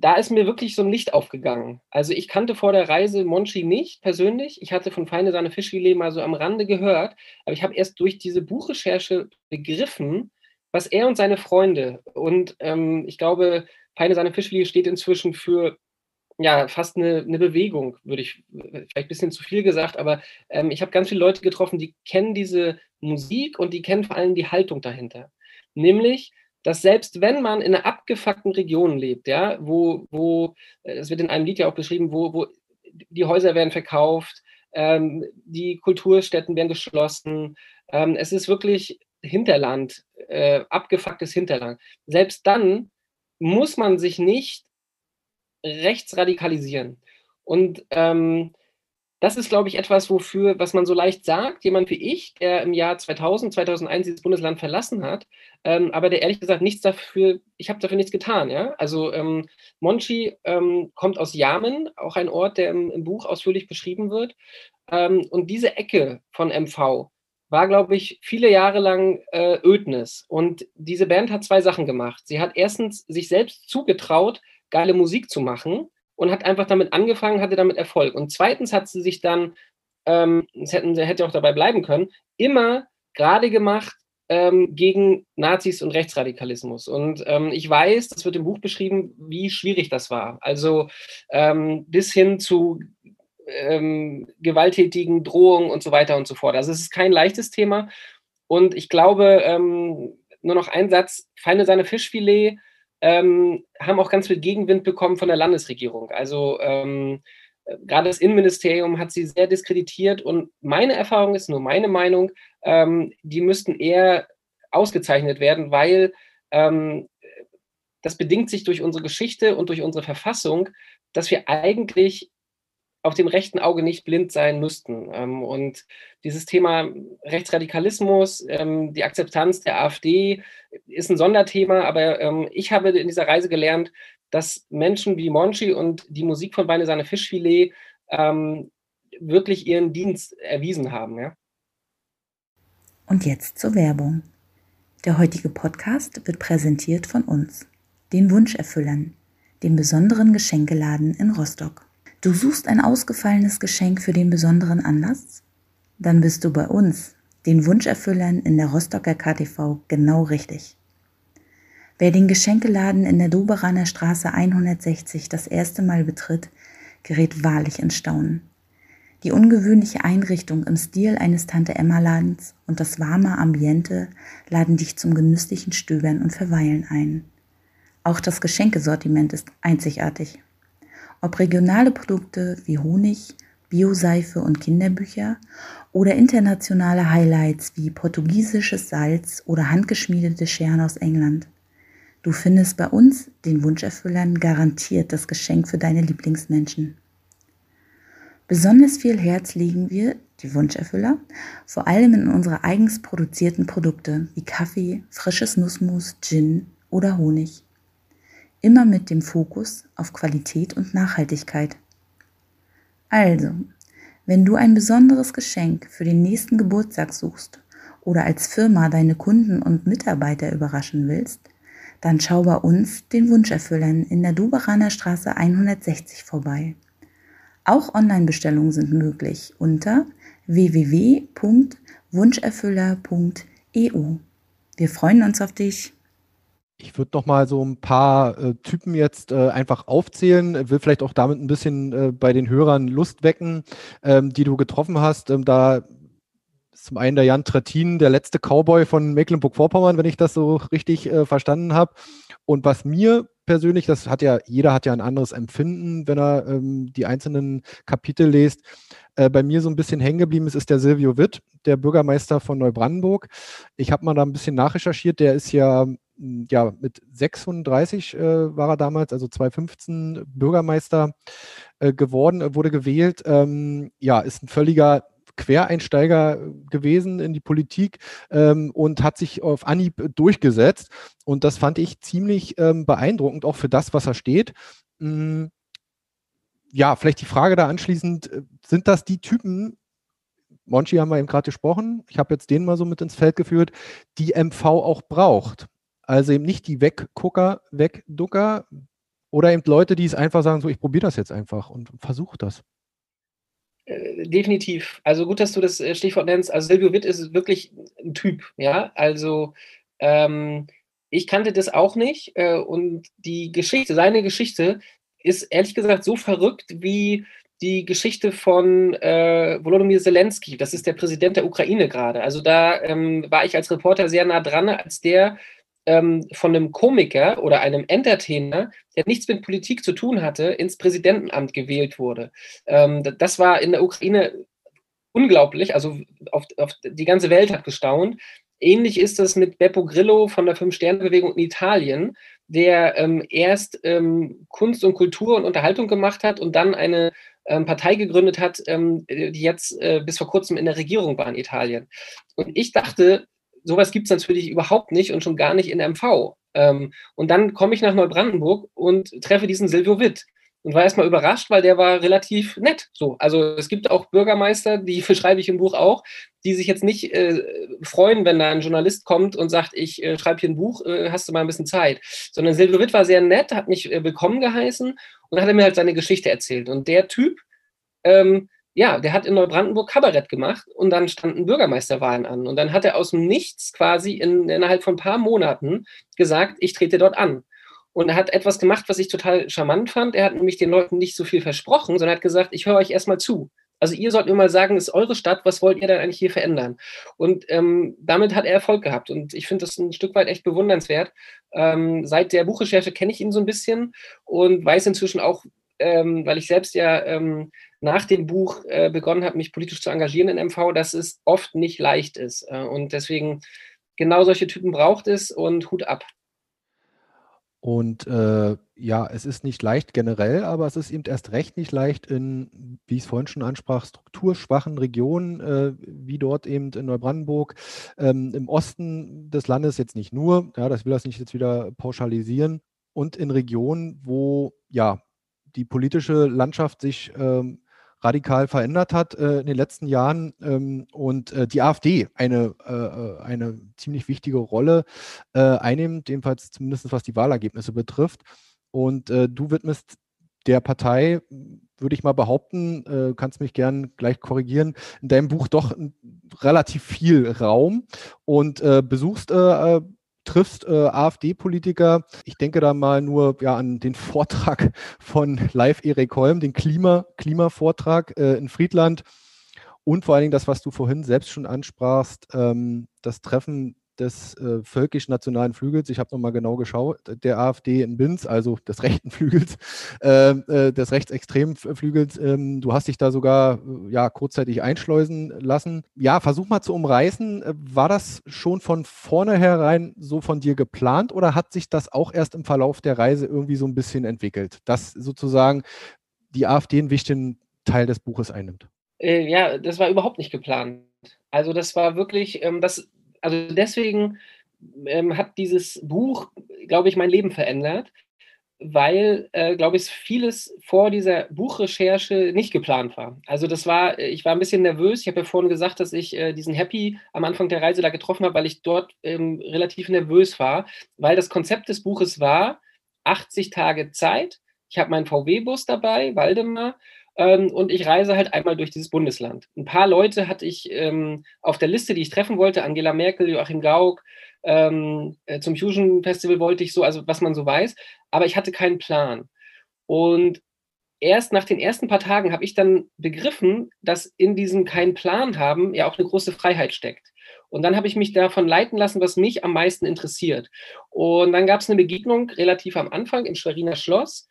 da ist mir wirklich so ein Licht aufgegangen. Also ich kannte vor der Reise Monchi nicht persönlich. Ich hatte von Feine seine Fischfilet mal so am Rande gehört, aber ich habe erst durch diese Buchrecherche begriffen, was er und seine Freunde und ähm, ich glaube, Feine seine Fischfilet steht inzwischen für ja, fast eine, eine Bewegung, würde ich vielleicht ein bisschen zu viel gesagt, aber ähm, ich habe ganz viele Leute getroffen, die kennen diese Musik und die kennen vor allem die Haltung dahinter. Nämlich, dass selbst wenn man in einer abgefuckten Region lebt, ja, wo, wo, äh, es wird in einem Lied ja auch beschrieben, wo, wo die Häuser werden verkauft, ähm, die Kulturstätten werden geschlossen, ähm, es ist wirklich Hinterland, äh, abgefucktes Hinterland. Selbst dann muss man sich nicht rechtsradikalisieren. Und ähm, das ist, glaube ich, etwas, wofür, was man so leicht sagt, jemand wie ich, der im Jahr 2000, 2001 dieses Bundesland verlassen hat, ähm, aber der ehrlich gesagt nichts dafür, ich habe dafür nichts getan. Ja? Also ähm, Monchi ähm, kommt aus Yamen, auch ein Ort, der im, im Buch ausführlich beschrieben wird. Ähm, und diese Ecke von MV war, glaube ich, viele Jahre lang äh, Ödnis. Und diese Band hat zwei Sachen gemacht. Sie hat erstens sich selbst zugetraut, geile Musik zu machen und hat einfach damit angefangen, hatte damit Erfolg. Und zweitens hat sie sich dann, ähm, das hätten, hätte auch dabei bleiben können, immer gerade gemacht ähm, gegen Nazis und Rechtsradikalismus. Und ähm, ich weiß, das wird im Buch beschrieben, wie schwierig das war. Also ähm, bis hin zu ähm, gewalttätigen Drohungen und so weiter und so fort. Also es ist kein leichtes Thema. Und ich glaube, ähm, nur noch ein Satz, Feine Sahne Fischfilet ähm, haben auch ganz viel Gegenwind bekommen von der Landesregierung. Also ähm, gerade das Innenministerium hat sie sehr diskreditiert und meine Erfahrung ist, nur meine Meinung, ähm, die müssten eher ausgezeichnet werden, weil ähm, das bedingt sich durch unsere Geschichte und durch unsere Verfassung, dass wir eigentlich auf dem rechten Auge nicht blind sein müssten. Ähm, und dieses Thema Rechtsradikalismus, ähm, die Akzeptanz der AfD ist ein Sonderthema, aber ähm, ich habe in dieser Reise gelernt, dass Menschen wie Monchi und die Musik von Beine Sahne Fischfilet wirklich ihren Dienst erwiesen haben. Ja? Und jetzt zur Werbung. Der heutige Podcast wird präsentiert von uns, den Wunscherfüllern, dem besonderen Geschenkeladen in Rostock. Du suchst ein ausgefallenes Geschenk für den besonderen Anlass? Dann bist du bei uns, den Wunscherfüllern in der Rostocker KTV, genau richtig. Wer den Geschenkeladen in der Doberaner Straße 160 das erste Mal betritt, gerät wahrlich in Staunen. Die ungewöhnliche Einrichtung im Stil eines Tante-Emma-Ladens und das warme Ambiente laden dich zum genüsslichen Stöbern und Verweilen ein. Auch das Geschenkesortiment ist einzigartig. Ob regionale Produkte wie Honig, Bioseife und Kinderbücher oder internationale Highlights wie portugiesisches Salz oder handgeschmiedete Scheren aus England. Du findest bei uns, den Wunscherfüllern, garantiert das Geschenk für deine Lieblingsmenschen. Besonders viel Herz legen wir, die Wunscherfüller, vor allem in unsere eigens produzierten Produkte wie Kaffee, frisches Nussmus, Gin oder Honig immer mit dem Fokus auf Qualität und Nachhaltigkeit. Also, wenn du ein besonderes Geschenk für den nächsten Geburtstag suchst oder als Firma deine Kunden und Mitarbeiter überraschen willst, dann schau bei uns den Wunscherfüllern in der Duberaner Straße 160 vorbei. Auch Online-Bestellungen sind möglich unter www.wunscherfüller.eu. Wir freuen uns auf dich. Ich würde noch mal so ein paar äh, Typen jetzt äh, einfach aufzählen, will vielleicht auch damit ein bisschen äh, bei den Hörern Lust wecken, ähm, die du getroffen hast. Ähm, da ist zum einen der Jan Trettin, der letzte Cowboy von Mecklenburg-Vorpommern, wenn ich das so richtig äh, verstanden habe. Und was mir persönlich, das hat ja, jeder hat ja ein anderes Empfinden, wenn er ähm, die einzelnen Kapitel liest. Äh, bei mir so ein bisschen hängen geblieben ist, ist der Silvio Witt, der Bürgermeister von Neubrandenburg. Ich habe mal da ein bisschen nachrecherchiert, der ist ja ja, mit 36 äh, war er damals, also 2015 Bürgermeister äh, geworden, äh, wurde gewählt. Ähm, ja, ist ein völliger Quereinsteiger gewesen in die Politik ähm, und hat sich auf Anhieb durchgesetzt. Und das fand ich ziemlich ähm, beeindruckend, auch für das, was er steht. Mhm. Ja, vielleicht die Frage da anschließend, äh, sind das die Typen, Monchi haben wir eben gerade gesprochen, ich habe jetzt den mal so mit ins Feld geführt, die MV auch braucht. Also eben nicht die Weggucker, Wegducker oder eben Leute, die es einfach sagen, so ich probiere das jetzt einfach und versuche das. Äh, definitiv. Also gut, dass du das äh, Stichwort nennst. Also Silvio Witt ist wirklich ein Typ, ja. Also ähm, ich kannte das auch nicht äh, und die Geschichte, seine Geschichte ist ehrlich gesagt so verrückt wie die Geschichte von äh, Volodymyr Zelensky. Das ist der Präsident der Ukraine gerade. Also da ähm, war ich als Reporter sehr nah dran, als der ähm, von einem Komiker oder einem Entertainer, der nichts mit Politik zu tun hatte, ins Präsidentenamt gewählt wurde. Ähm, das war in der Ukraine unglaublich, also auf, auf, die ganze Welt hat gestaunt. Ähnlich ist es mit Beppo Grillo von der Fünf-Sterne-Bewegung in Italien, der ähm, erst ähm, Kunst und Kultur und Unterhaltung gemacht hat und dann eine ähm, Partei gegründet hat, ähm, die jetzt äh, bis vor kurzem in der Regierung war in Italien. Und ich dachte, sowas gibt es natürlich überhaupt nicht und schon gar nicht in MV. Ähm, und dann komme ich nach Neubrandenburg und treffe diesen Silvio Witt und war erstmal überrascht, weil der war relativ nett. So, also es gibt auch Bürgermeister, die <laughs> beschreibe ich im Buch auch, die sich jetzt nicht äh, freuen, wenn da ein Journalist kommt und sagt, ich äh, schreibe hier ein Buch, äh, hast du mal ein bisschen Zeit. Sondern Silvio Witt war sehr nett, hat mich äh, willkommen geheißen und hat mir halt seine Geschichte erzählt. Und der Typ, ähm, ja, der hat in Neubrandenburg Kabarett gemacht und dann standen Bürgermeisterwahlen an. Und dann hat er aus dem Nichts quasi in, innerhalb von ein paar Monaten gesagt, ich trete dort an. Und er hat etwas gemacht, was ich total charmant fand. Er hat nämlich den Leuten nicht so viel versprochen, sondern hat gesagt, ich höre euch erstmal zu. Also ihr sollt mir mal sagen, ist eure Stadt, was wollt ihr denn eigentlich hier verändern? Und ähm, damit hat er Erfolg gehabt. Und ich finde das ein Stück weit echt bewundernswert. Ähm, seit der Buchrecherche kenne ich ihn so ein bisschen und weiß inzwischen auch, ähm, weil ich selbst ja ähm, nach dem Buch äh, begonnen habe, mich politisch zu engagieren in MV, dass es oft nicht leicht ist. Äh, und deswegen genau solche Typen braucht es und Hut ab. Und äh, ja, es ist nicht leicht generell, aber es ist eben erst recht nicht leicht in, wie ich es vorhin schon ansprach, strukturschwachen Regionen, äh, wie dort eben in Neubrandenburg, ähm, im Osten des Landes jetzt nicht nur, ja, das will das nicht jetzt wieder pauschalisieren, und in Regionen, wo ja die politische Landschaft sich ähm, radikal verändert hat äh, in den letzten Jahren ähm, und äh, die AfD eine, äh, äh, eine ziemlich wichtige Rolle äh, einnimmt, jedenfalls zumindest was die Wahlergebnisse betrifft. Und äh, du widmest der Partei, würde ich mal behaupten, kannst mich gern gleich korrigieren, in deinem Buch doch relativ viel Raum und besuchst triffst äh, AfD-Politiker. Ich denke da mal nur ja, an den Vortrag von Live Erik Holm, den Klima, Klimavortrag äh, in Friedland. Und vor allen Dingen das, was du vorhin selbst schon ansprachst, ähm, das Treffen des äh, völkisch-nationalen Flügels, ich habe nochmal genau geschaut, der AfD in Binz, also des rechten <laughs> Flügels, äh, äh, des rechtsextremen Flügels. Ähm, du hast dich da sogar äh, ja, kurzzeitig einschleusen lassen. Ja, versuch mal zu umreißen. Äh, war das schon von vornherein so von dir geplant oder hat sich das auch erst im Verlauf der Reise irgendwie so ein bisschen entwickelt, dass sozusagen die AfD einen wichtigen Teil des Buches einnimmt? Äh, ja, das war überhaupt nicht geplant. Also das war wirklich, ähm, das, also deswegen ähm, hat dieses Buch, glaube ich, mein Leben verändert, weil, äh, glaube ich, vieles vor dieser Buchrecherche nicht geplant war. Also das war, ich war ein bisschen nervös. Ich habe ja vorhin gesagt, dass ich äh, diesen Happy am Anfang der Reise da getroffen habe, weil ich dort ähm, relativ nervös war, weil das Konzept des Buches war 80 Tage Zeit. Ich habe meinen VW-Bus dabei, Waldemar, und ich reise halt einmal durch dieses Bundesland. Ein paar Leute hatte ich ähm, auf der Liste, die ich treffen wollte. Angela Merkel, Joachim Gauck, ähm, äh, zum Fusion Festival wollte ich so, also was man so weiß. Aber ich hatte keinen Plan. Und erst nach den ersten paar Tagen habe ich dann begriffen, dass in diesem keinen Plan haben ja auch eine große Freiheit steckt. Und dann habe ich mich davon leiten lassen, was mich am meisten interessiert. Und dann gab es eine Begegnung relativ am Anfang im Schweriner Schloss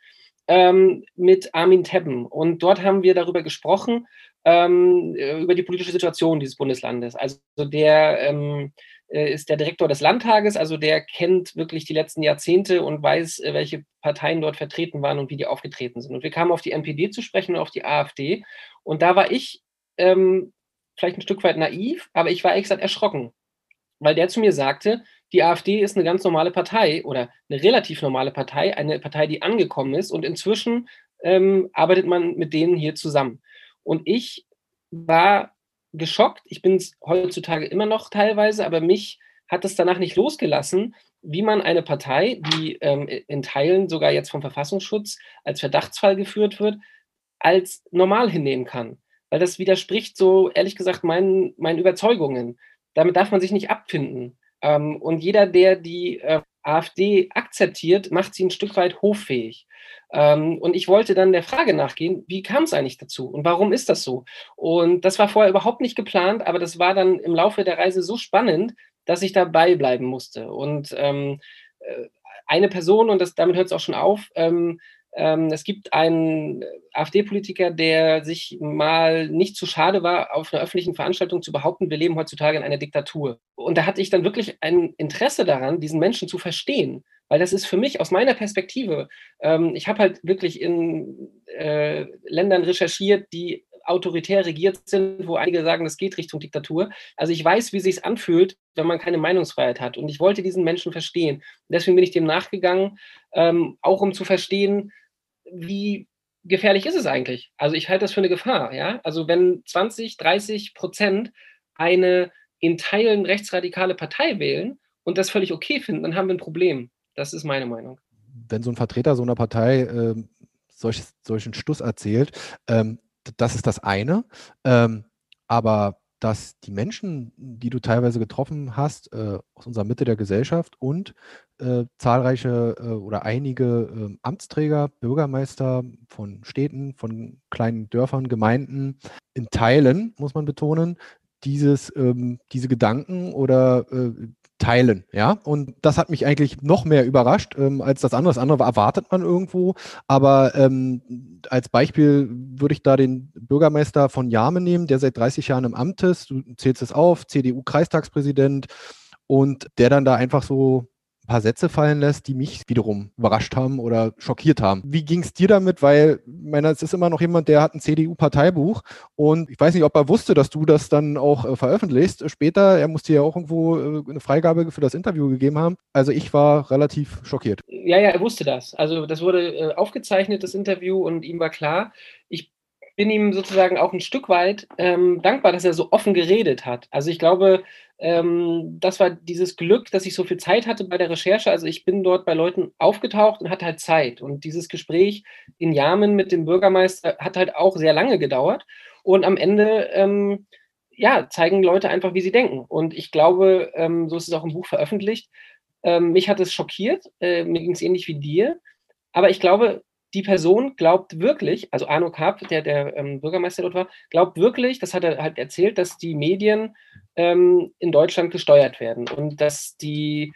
ähm, mit Armin Tebben. Und dort haben wir darüber gesprochen, ähm, über die politische Situation dieses Bundeslandes. Also der ähm, äh, ist der Direktor des Landtages, also der kennt wirklich die letzten Jahrzehnte und weiß, äh, welche Parteien dort vertreten waren und wie die aufgetreten sind. Und wir kamen auf die NPD zu sprechen und auf die AfD. Und da war ich ähm, vielleicht ein Stück weit naiv, aber ich war gesagt erschrocken, weil der zu mir sagte, die AfD ist eine ganz normale Partei oder eine relativ normale Partei, eine Partei, die angekommen ist und inzwischen ähm, arbeitet man mit denen hier zusammen. Und ich war geschockt, ich bin es heutzutage immer noch teilweise, aber mich hat es danach nicht losgelassen, wie man eine Partei, die ähm, in Teilen sogar jetzt vom Verfassungsschutz als Verdachtsfall geführt wird, als normal hinnehmen kann. Weil das widerspricht so, ehrlich gesagt, meinen, meinen Überzeugungen. Damit darf man sich nicht abfinden. Ähm, und jeder, der die äh, AfD akzeptiert, macht sie ein Stück weit hoffähig. Ähm, und ich wollte dann der Frage nachgehen, wie kam es eigentlich dazu und warum ist das so? Und das war vorher überhaupt nicht geplant, aber das war dann im Laufe der Reise so spannend, dass ich dabei bleiben musste. Und ähm, äh, eine Person, und das, damit hört es auch schon auf, ähm, es gibt einen AfD-Politiker, der sich mal nicht zu schade war, auf einer öffentlichen Veranstaltung zu behaupten, wir leben heutzutage in einer Diktatur. Und da hatte ich dann wirklich ein Interesse daran, diesen Menschen zu verstehen. Weil das ist für mich aus meiner Perspektive, ähm, ich habe halt wirklich in äh, Ländern recherchiert, die autoritär regiert sind, wo einige sagen, das geht Richtung Diktatur. Also ich weiß, wie es sich anfühlt, wenn man keine Meinungsfreiheit hat. Und ich wollte diesen Menschen verstehen. deswegen bin ich dem nachgegangen, ähm, auch um zu verstehen, wie gefährlich ist es eigentlich? Also ich halte das für eine Gefahr. Ja? Also wenn 20, 30 Prozent eine in Teilen rechtsradikale Partei wählen und das völlig okay finden, dann haben wir ein Problem. Das ist meine Meinung. Wenn so ein Vertreter so einer Partei äh, solch, solchen Stuss erzählt, ähm, das ist das eine. Ähm, aber dass die Menschen, die du teilweise getroffen hast, äh, aus unserer Mitte der Gesellschaft und äh, zahlreiche äh, oder einige ähm, Amtsträger, Bürgermeister von Städten, von kleinen Dörfern, Gemeinden in Teilen, muss man betonen, dieses, ähm, diese Gedanken oder äh, teilen, ja. Und das hat mich eigentlich noch mehr überrascht ähm, als das andere. Das andere erwartet man irgendwo. Aber ähm, als Beispiel würde ich da den Bürgermeister von Jame nehmen, der seit 30 Jahren im Amt ist. Du zählst es auf, CDU-Kreistagspräsident und der dann da einfach so paar Sätze fallen lässt, die mich wiederum überrascht haben oder schockiert haben. Wie ging es dir damit? Weil, ich meine, es ist immer noch jemand, der hat ein CDU-Parteibuch und ich weiß nicht, ob er wusste, dass du das dann auch äh, veröffentlichst. Später, er musste ja auch irgendwo äh, eine Freigabe für das Interview gegeben haben. Also ich war relativ schockiert. Ja, ja, er wusste das. Also das wurde äh, aufgezeichnet, das Interview, und ihm war klar, ich bin ihm sozusagen auch ein Stück weit ähm, dankbar, dass er so offen geredet hat. Also ich glaube, ähm, das war dieses Glück, dass ich so viel Zeit hatte bei der Recherche. Also ich bin dort bei Leuten aufgetaucht und hatte halt Zeit. Und dieses Gespräch in Yamen mit dem Bürgermeister hat halt auch sehr lange gedauert. Und am Ende, ähm, ja, zeigen Leute einfach, wie sie denken. Und ich glaube, ähm, so ist es auch im Buch veröffentlicht. Ähm, mich hat es schockiert. Äh, mir ging es ähnlich wie dir. Aber ich glaube, die Person glaubt wirklich, also Arno Karp, der der ähm, Bürgermeister dort war, glaubt wirklich, das hat er halt erzählt, dass die Medien ähm, in Deutschland gesteuert werden und dass die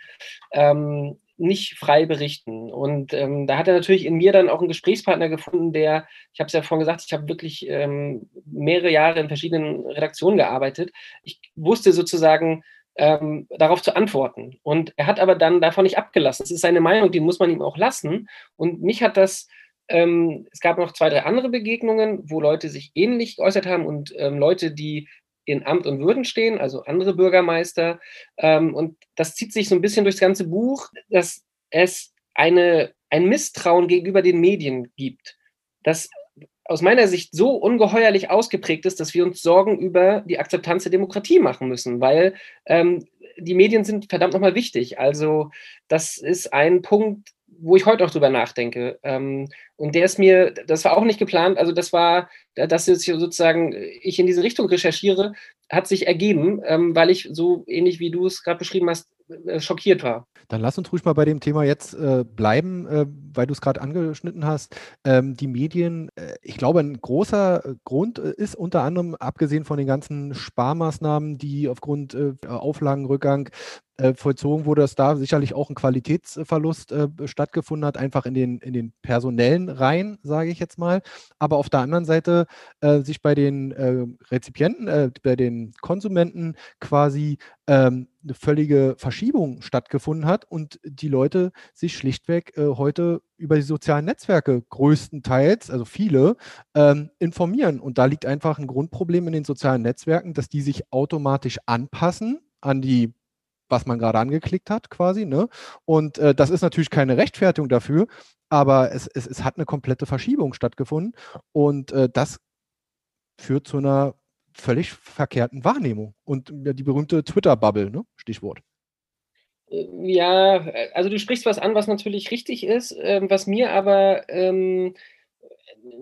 ähm, nicht frei berichten. Und ähm, da hat er natürlich in mir dann auch einen Gesprächspartner gefunden, der, ich habe es ja vorhin gesagt, ich habe wirklich ähm, mehrere Jahre in verschiedenen Redaktionen gearbeitet. Ich wusste sozusagen, ähm, darauf zu antworten. Und er hat aber dann davon nicht abgelassen. Es ist seine Meinung, die muss man ihm auch lassen. Und mich hat das ähm, es gab noch zwei, drei andere Begegnungen, wo Leute sich ähnlich geäußert haben und ähm, Leute, die in Amt und Würden stehen, also andere Bürgermeister. Ähm, und das zieht sich so ein bisschen durchs ganze Buch, dass es eine, ein Misstrauen gegenüber den Medien gibt, das aus meiner Sicht so ungeheuerlich ausgeprägt ist, dass wir uns Sorgen über die Akzeptanz der Demokratie machen müssen, weil ähm, die Medien sind verdammt nochmal wichtig. Also das ist ein Punkt, wo ich heute auch drüber nachdenke. Ähm, und der ist mir, das war auch nicht geplant, also das war, dass jetzt sozusagen ich in diese Richtung recherchiere, hat sich ergeben, ähm, weil ich so ähnlich wie du es gerade beschrieben hast, äh, schockiert war. Dann lass uns ruhig mal bei dem Thema jetzt äh, bleiben, äh, weil du es gerade angeschnitten hast. Ähm, die Medien, äh, ich glaube, ein großer äh, Grund äh, ist unter anderem, abgesehen von den ganzen Sparmaßnahmen, die aufgrund Auflagenrückgang vollzogen wurde, dass da sicherlich auch ein Qualitätsverlust stattgefunden hat, einfach in den, in den personellen Reihen, sage ich jetzt mal. Aber auf der anderen Seite sich bei den Rezipienten, bei den Konsumenten quasi ähm, eine völlige Verschiebung stattgefunden hat und die Leute sich schlichtweg äh, heute über die sozialen Netzwerke größtenteils, also viele, ähm, informieren. Und da liegt einfach ein Grundproblem in den sozialen Netzwerken, dass die sich automatisch anpassen an die was man gerade angeklickt hat, quasi. Ne? Und äh, das ist natürlich keine Rechtfertigung dafür, aber es, es, es hat eine komplette Verschiebung stattgefunden. Und äh, das führt zu einer völlig verkehrten Wahrnehmung. Und die berühmte Twitter-Bubble, ne? Stichwort. Ja, also du sprichst was an, was natürlich richtig ist, ähm, was mir aber ähm,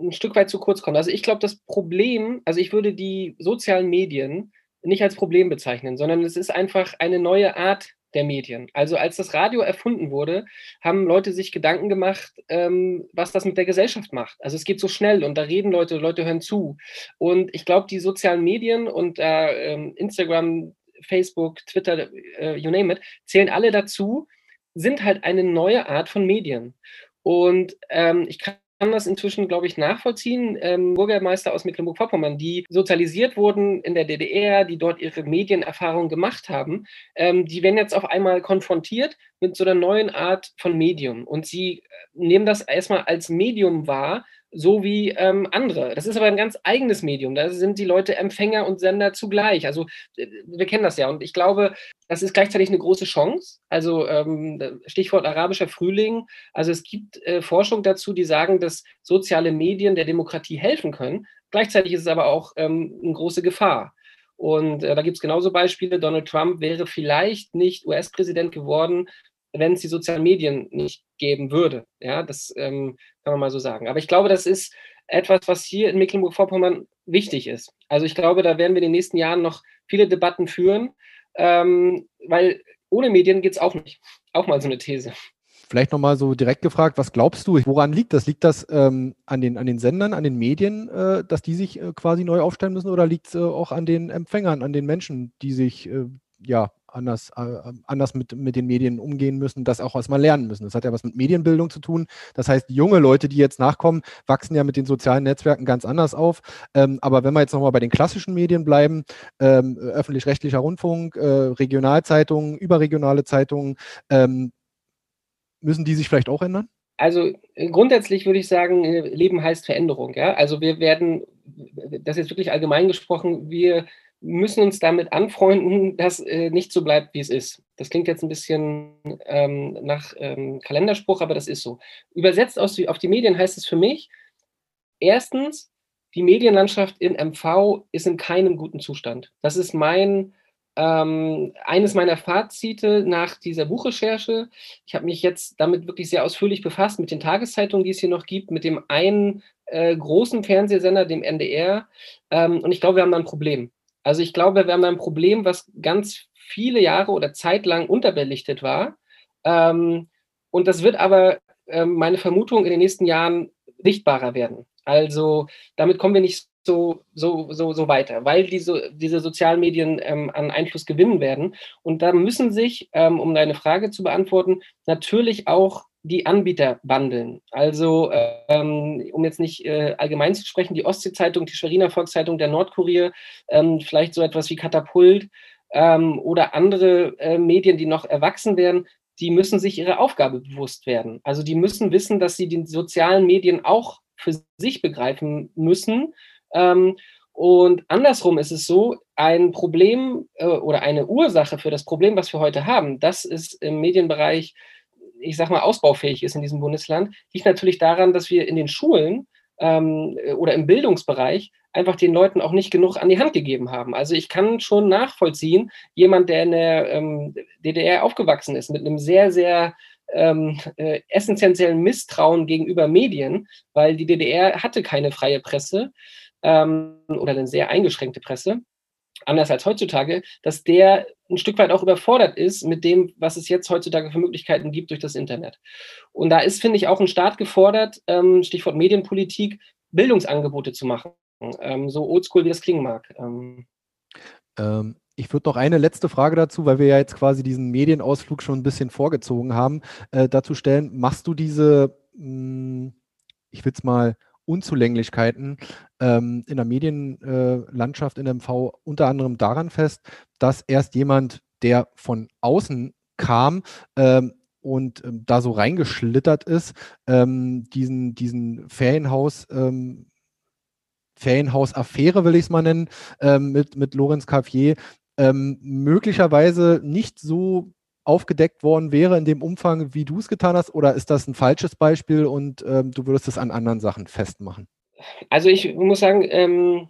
ein Stück weit zu kurz kommt. Also ich glaube, das Problem, also ich würde die sozialen Medien nicht als Problem bezeichnen, sondern es ist einfach eine neue Art der Medien. Also als das Radio erfunden wurde, haben Leute sich Gedanken gemacht, ähm, was das mit der Gesellschaft macht. Also es geht so schnell und da reden Leute, Leute hören zu. Und ich glaube, die sozialen Medien und äh, Instagram, Facebook, Twitter, äh, you name it, zählen alle dazu, sind halt eine neue Art von Medien. Und ähm, ich kann das inzwischen, glaube ich, nachvollziehen. Ähm, Bürgermeister aus Mecklenburg-Vorpommern, die sozialisiert wurden in der DDR, die dort ihre Medienerfahrung gemacht haben, ähm, die werden jetzt auf einmal konfrontiert mit so einer neuen Art von Medium. Und sie äh, nehmen das erstmal als Medium wahr, so wie ähm, andere. Das ist aber ein ganz eigenes Medium. Da sind die Leute Empfänger und Sender zugleich. Also äh, wir kennen das ja. Und ich glaube, das ist gleichzeitig eine große Chance. Also ähm, Stichwort arabischer Frühling. Also es gibt äh, Forschung dazu, die sagen, dass soziale Medien der Demokratie helfen können. Gleichzeitig ist es aber auch ähm, eine große Gefahr. Und äh, da gibt es genauso Beispiele. Donald Trump wäre vielleicht nicht US-Präsident geworden, wenn es die sozialen Medien nicht geben würde. Ja, das ähm, kann man mal so sagen. Aber ich glaube, das ist etwas, was hier in Mecklenburg-Vorpommern wichtig ist. Also ich glaube, da werden wir in den nächsten Jahren noch viele Debatten führen, ähm, weil ohne Medien geht es auch nicht. Auch mal so eine These. Vielleicht nochmal so direkt gefragt, was glaubst du, woran liegt das? Liegt das ähm, an, den, an den Sendern, an den Medien, äh, dass die sich äh, quasi neu aufstellen müssen oder liegt es äh, auch an den Empfängern, an den Menschen, die sich äh, ja anders, äh, anders mit, mit den Medien umgehen müssen, das auch erstmal lernen müssen. Das hat ja was mit Medienbildung zu tun. Das heißt, junge Leute, die jetzt nachkommen, wachsen ja mit den sozialen Netzwerken ganz anders auf. Ähm, aber wenn wir jetzt nochmal bei den klassischen Medien bleiben, ähm, öffentlich-rechtlicher Rundfunk, äh, Regionalzeitungen, überregionale Zeitungen, ähm, müssen die sich vielleicht auch ändern? Also äh, grundsätzlich würde ich sagen, äh, Leben heißt Veränderung. Ja? Also wir werden, das ist wirklich allgemein gesprochen, wir müssen uns damit anfreunden, dass äh, nicht so bleibt, wie es ist. Das klingt jetzt ein bisschen ähm, nach ähm, Kalenderspruch, aber das ist so. Übersetzt aus, auf die Medien heißt es für mich, erstens, die Medienlandschaft in MV ist in keinem guten Zustand. Das ist mein ähm, eines meiner Fazite nach dieser Buchrecherche. Ich habe mich jetzt damit wirklich sehr ausführlich befasst mit den Tageszeitungen, die es hier noch gibt, mit dem einen äh, großen Fernsehsender, dem NDR. Ähm, und ich glaube, wir haben da ein Problem. Also ich glaube, wir haben ein Problem, was ganz viele Jahre oder zeitlang unterbelichtet war. Ähm, und das wird aber, äh, meine Vermutung, in den nächsten Jahren sichtbarer werden. Also damit kommen wir nicht so, so, so, so weiter, weil diese, diese sozialen Medien ähm, an Einfluss gewinnen werden. Und da müssen sich, ähm, um deine Frage zu beantworten, natürlich auch die Anbieter wandeln. Also, ähm, um jetzt nicht äh, allgemein zu sprechen, die Ostsee-Zeitung, die Schweriner Volkszeitung, der Nordkurier, ähm, vielleicht so etwas wie Katapult ähm, oder andere äh, Medien, die noch erwachsen werden, die müssen sich ihre Aufgabe bewusst werden. Also die müssen wissen, dass sie die sozialen Medien auch für sich begreifen müssen. Ähm, und andersrum ist es so, ein Problem äh, oder eine Ursache für das Problem, was wir heute haben, das ist im Medienbereich ich sag mal, ausbaufähig ist in diesem Bundesland, liegt natürlich daran, dass wir in den Schulen ähm, oder im Bildungsbereich einfach den Leuten auch nicht genug an die Hand gegeben haben. Also ich kann schon nachvollziehen, jemand, der in der ähm, DDR aufgewachsen ist, mit einem sehr, sehr ähm, äh, essentiellen Misstrauen gegenüber Medien, weil die DDR hatte keine freie Presse ähm, oder eine sehr eingeschränkte Presse anders als heutzutage, dass der ein Stück weit auch überfordert ist mit dem, was es jetzt heutzutage für Möglichkeiten gibt durch das Internet. Und da ist, finde ich, auch ein Staat gefordert, ähm, Stichwort Medienpolitik, Bildungsangebote zu machen. Ähm, so oldschool, wie das klingen mag. Ähm. ähm ich würde noch eine letzte Frage dazu, weil wir ja jetzt quasi diesen Medienausflug schon ein bisschen vorgezogen haben, äh, dazu stellen. Machst du diese, mh, hm, ich will es mal, Unzulänglichkeiten ähm, in der Medienlandschaft in MV unter anderem daran fest, dass erst jemand, der von außen kam, ähm, und ähm, da so reingeschlittert ist, ähm, diesen, diesen Ferienhaus, ähm, Ferienhaus-Affäre, will ich es mal nennen, ähm, mit, mit Lorenz Cavier, ähm, möglicherweise nicht so aufgedeckt worden wäre in dem Umfang, wie du es getan hast? Oder ist das ein falsches Beispiel und ähm, du würdest es an anderen Sachen festmachen? Also ich muss sagen, ähm,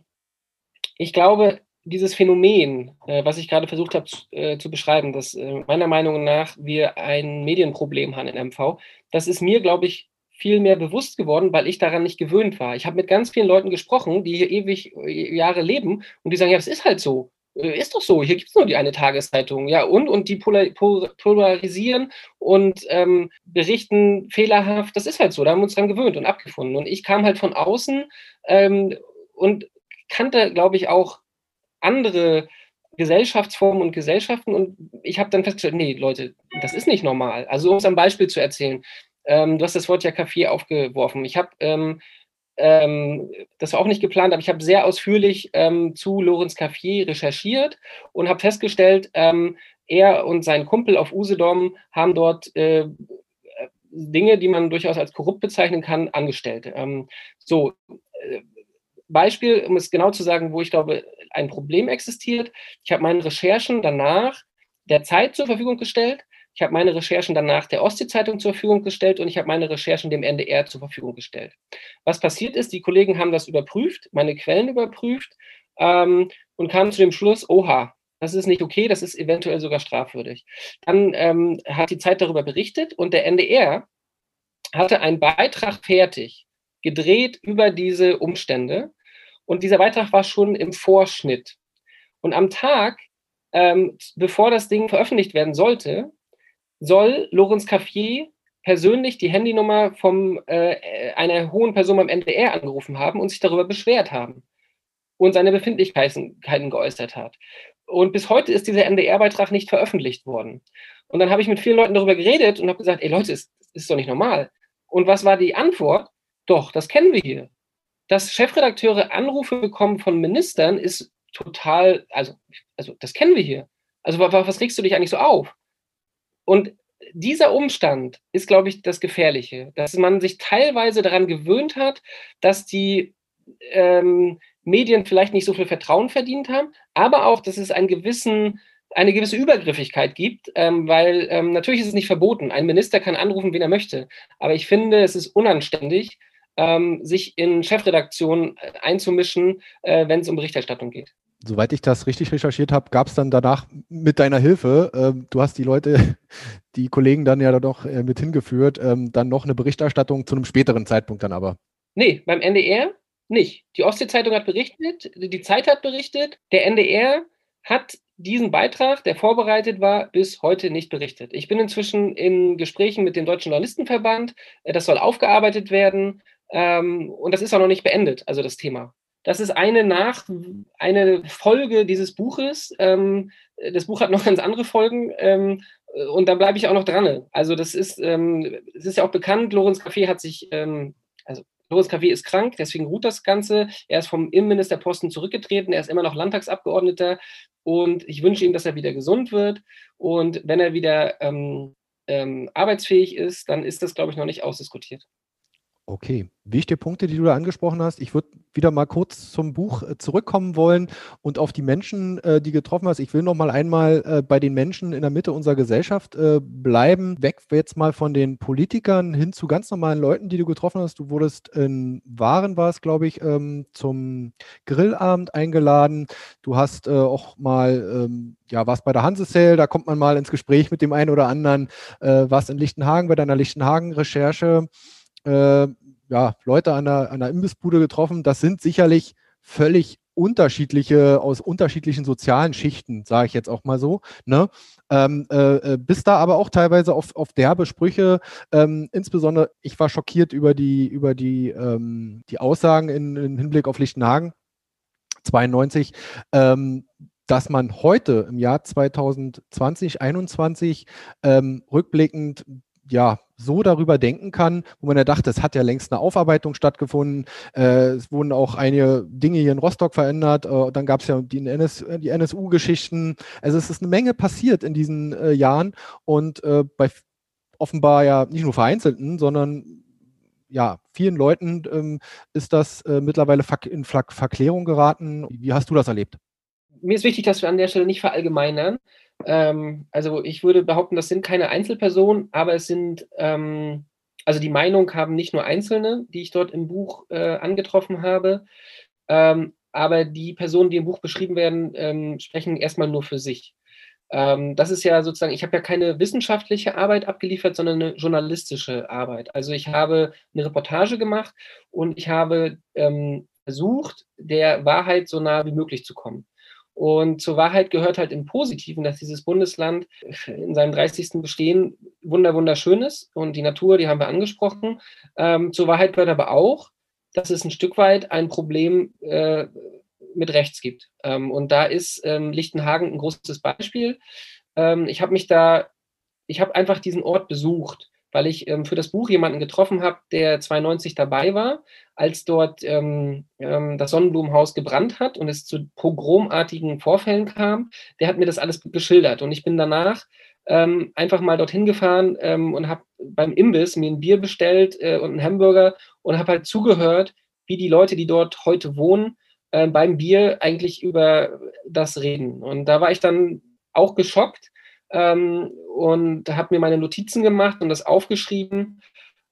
ich glaube, dieses Phänomen, äh, was ich gerade versucht habe äh, zu beschreiben, dass äh, meiner Meinung nach wir ein Medienproblem haben in MV, das ist mir, glaube ich, viel mehr bewusst geworden, weil ich daran nicht gewöhnt war. Ich habe mit ganz vielen Leuten gesprochen, die hier ewig äh, Jahre leben und die sagen, ja, das ist halt so. Äh, ist doch so, hier gibt es nur die eine Tageszeitung, ja, und, und die polarisieren und ähm, berichten fehlerhaft, das ist halt so, da haben wir uns dran gewöhnt und abgefunden. Und ich kam halt von außen ähm, und kannte, glaube ich, auch andere Gesellschaftsformen und Gesellschaften und ich habe dann festgestellt, nee, Leute, das ist nicht normal. Also um es am Beispiel zu erzählen, ähm, du hast das Wort ja Café aufgeworfen. Ich habe ähm, das war auch nicht geplant, aber ich habe sehr ausführlich ähm, zu Lorenz Caffier recherchiert und habe festgestellt, ähm, er und sein Kumpel auf Usedom haben dort äh, Dinge, die man durchaus als korrupt bezeichnen kann, angestellt. Ähm, so, äh, Beispiel, um es genau zu sagen, wo ich glaube, ein Problem existiert. Ich habe meine Recherchen danach der Zeit zur Verfügung gestellt ich habe meine Recherchen danach der Ostsee-Zeitung zur Verfügung gestellt und ich habe meine Recherchen dem NDR zur Verfügung gestellt. Was passiert ist, die Kollegen haben das überprüft, meine Quellen überprüft ähm, und kamen zu dem Schluss, oha, das ist nicht okay, das ist eventuell sogar strafwürdig. Dann ähm, hat die Zeit darüber berichtet und der NDR hatte einen Beitrag fertig, gedreht über diese Umstände. Und dieser Beitrag war schon im Vorschnitt. Und am Tag, ähm, bevor das Ding veröffentlicht werden sollte, soll Lorenz Caffier persönlich die Handynummer von äh, einer hohen Person beim NDR angerufen haben und sich darüber beschwert haben und seine Befindlichkeiten geäußert hat. Und bis heute ist dieser NDR-Beitrag nicht veröffentlicht worden. Und dann habe ich mit vielen Leuten darüber geredet und habe gesagt, ey Leute, das ist doch nicht normal. Und was war die Antwort? Doch, das kennen wir hier. Dass Chefredakteure Anrufe bekommen von Ministern ist total, also, also das kennen wir hier. Also was regst du dich eigentlich so auf? Und dieser Umstand ist, glaube ich, das Gefährliche, dass man sich teilweise daran gewöhnt hat, dass die ähm, Medien vielleicht nicht so viel Vertrauen verdient haben, aber auch, dass es einen gewissen, eine gewisse Übergriffigkeit gibt, ähm, weil ähm, natürlich ist es nicht verboten. Ein Minister kann anrufen, wen er möchte, aber ich finde, es ist unanständig, ähm, sich in Chefredaktionen äh, einzumischen, äh, wenn es um Berichterstattung geht soweit ich das richtig recherchiert habe, gab es dann danach mit deiner Hilfe, ähm, du hast die Leute, <laughs> die Kollegen dann ja doch äh, mit hingeführt, ähm, dann noch eine Berichterstattung zu einem späteren Zeitpunkt dann aber. Nee, beim NDR nicht. Die Ostsee-Zeitung hat berichtet, die Zeit hat berichtet, der NDR hat diesen Beitrag, der vorbereitet war, bis heute nicht berichtet. Ich bin inzwischen in Gesprächen mit dem Deutschen Journalistenverband. Äh, das soll aufgearbeitet werden. Ähm, und das ist auch noch nicht beendet, also das Thema. Das ist eine nach eine Folge dieses Buches. Ähm, das Buch hat noch ganz andere Folgen ähm, und da bleibe ich auch noch dran. Also das ist, ähm, es ist ja auch bekannt, Lorenz Café hat sich, also Lorenz Café ist krank, deswegen ruht das Ganze. Er ist vom Innenministerposten zurückgetreten, er ist immer noch Landtagsabgeordneter und ich wünsche ihm, dass er wieder gesund wird und wenn er wieder ähm, ähm, arbeitsfähig ist, dann ist das, glaube ich, noch nicht ausdiskutiert. Okay, wichtige Punkte, die du da angesprochen hast. Ich würde wieder mal kurz zum Buch äh, zurückkommen wollen und auf die Menschen, äh, die getroffen hast. Ich will noch mal einmal äh, bei den Menschen in der Mitte unserer Gesellschaft bleiben. Weg jetzt mal von den Politikern hin zu ganz normalen Leuten, die du getroffen hast. Du wurdest in Waren, war es, glaube ich, ähm, zum Grillabend eingeladen. Du hast auch mal ähm, ja, warst bei der Hansesale, da kommt man mal ins Gespräch mit dem einen oder anderen, warst in Lichtenhagen bei deiner Lichtenhagen-Recherche äh, ja, Leute an einer, an einer Imbissbude getroffen. Das sind sicherlich völlig unterschiedliche, aus unterschiedlichen sozialen Schichten, sage ich jetzt auch mal so. Ne? Ähm, äh, äh, bis da aber auch teilweise auf, auf derbe Sprüche, ähm, insbesondere, ich war schockiert über die, über die, ähm, die Aussagen in, in, Hinblick auf Lichtenhagen 92, ähm, dass man heute im Jahr 2020, 2021 ähm, rückblickend ja, so darüber denken kann, wo man ja dachte, es hat ja längst eine Aufarbeitung stattgefunden. Äh, es wurden auch einige Dinge hier in Rostock verändert. Äh, dann gab es ja die, NS, die NSU-Geschichten. Also es ist eine Menge passiert in diesen äh, Jahren und äh, bei offenbar ja nicht nur Vereinzelten, sondern ja, vielen Leuten ähm, ist das äh, mittlerweile in Verklärung geraten. Wie hast du das erlebt? Mir ist wichtig, dass wir an der Stelle nicht verallgemeinern. Ähm, also ich würde behaupten, das sind keine Einzelpersonen, aber es sind, ähm, also die Meinung haben nicht nur Einzelne, die ich dort im Buch äh, angetroffen habe, ähm, aber die Personen, die im Buch beschrieben werden, ähm, sprechen erstmal nur für sich. Ähm, das ist ja sozusagen, ich habe ja keine wissenschaftliche Arbeit abgeliefert, sondern eine journalistische Arbeit. Also ich habe eine Reportage gemacht und ich habe ähm, versucht, der Wahrheit so nah wie möglich zu kommen. Und zur Wahrheit gehört halt im Positiven, dass dieses Bundesland in seinem 30. Bestehen wunder wunderschön ist und die Natur, die haben wir angesprochen. Ähm, zur Wahrheit gehört aber auch, dass es ein Stück weit ein Problem äh, mit rechts gibt. Ähm, und da ist ähm, Lichtenhagen ein großes Beispiel. Ähm, ich habe mich da, ich habe einfach diesen Ort besucht weil ich ähm, für das Buch jemanden getroffen habe, der 92 dabei war, als dort ähm, ähm, das Sonnenblumenhaus gebrannt hat und es zu pogromartigen Vorfällen kam. Der hat mir das alles geschildert und ich bin danach ähm, einfach mal dorthin gefahren ähm, und habe beim Imbiss mir ein Bier bestellt äh, und einen Hamburger und habe halt zugehört, wie die Leute, die dort heute wohnen, äh, beim Bier eigentlich über das reden. Und da war ich dann auch geschockt ähm, und habe mir meine Notizen gemacht und das aufgeschrieben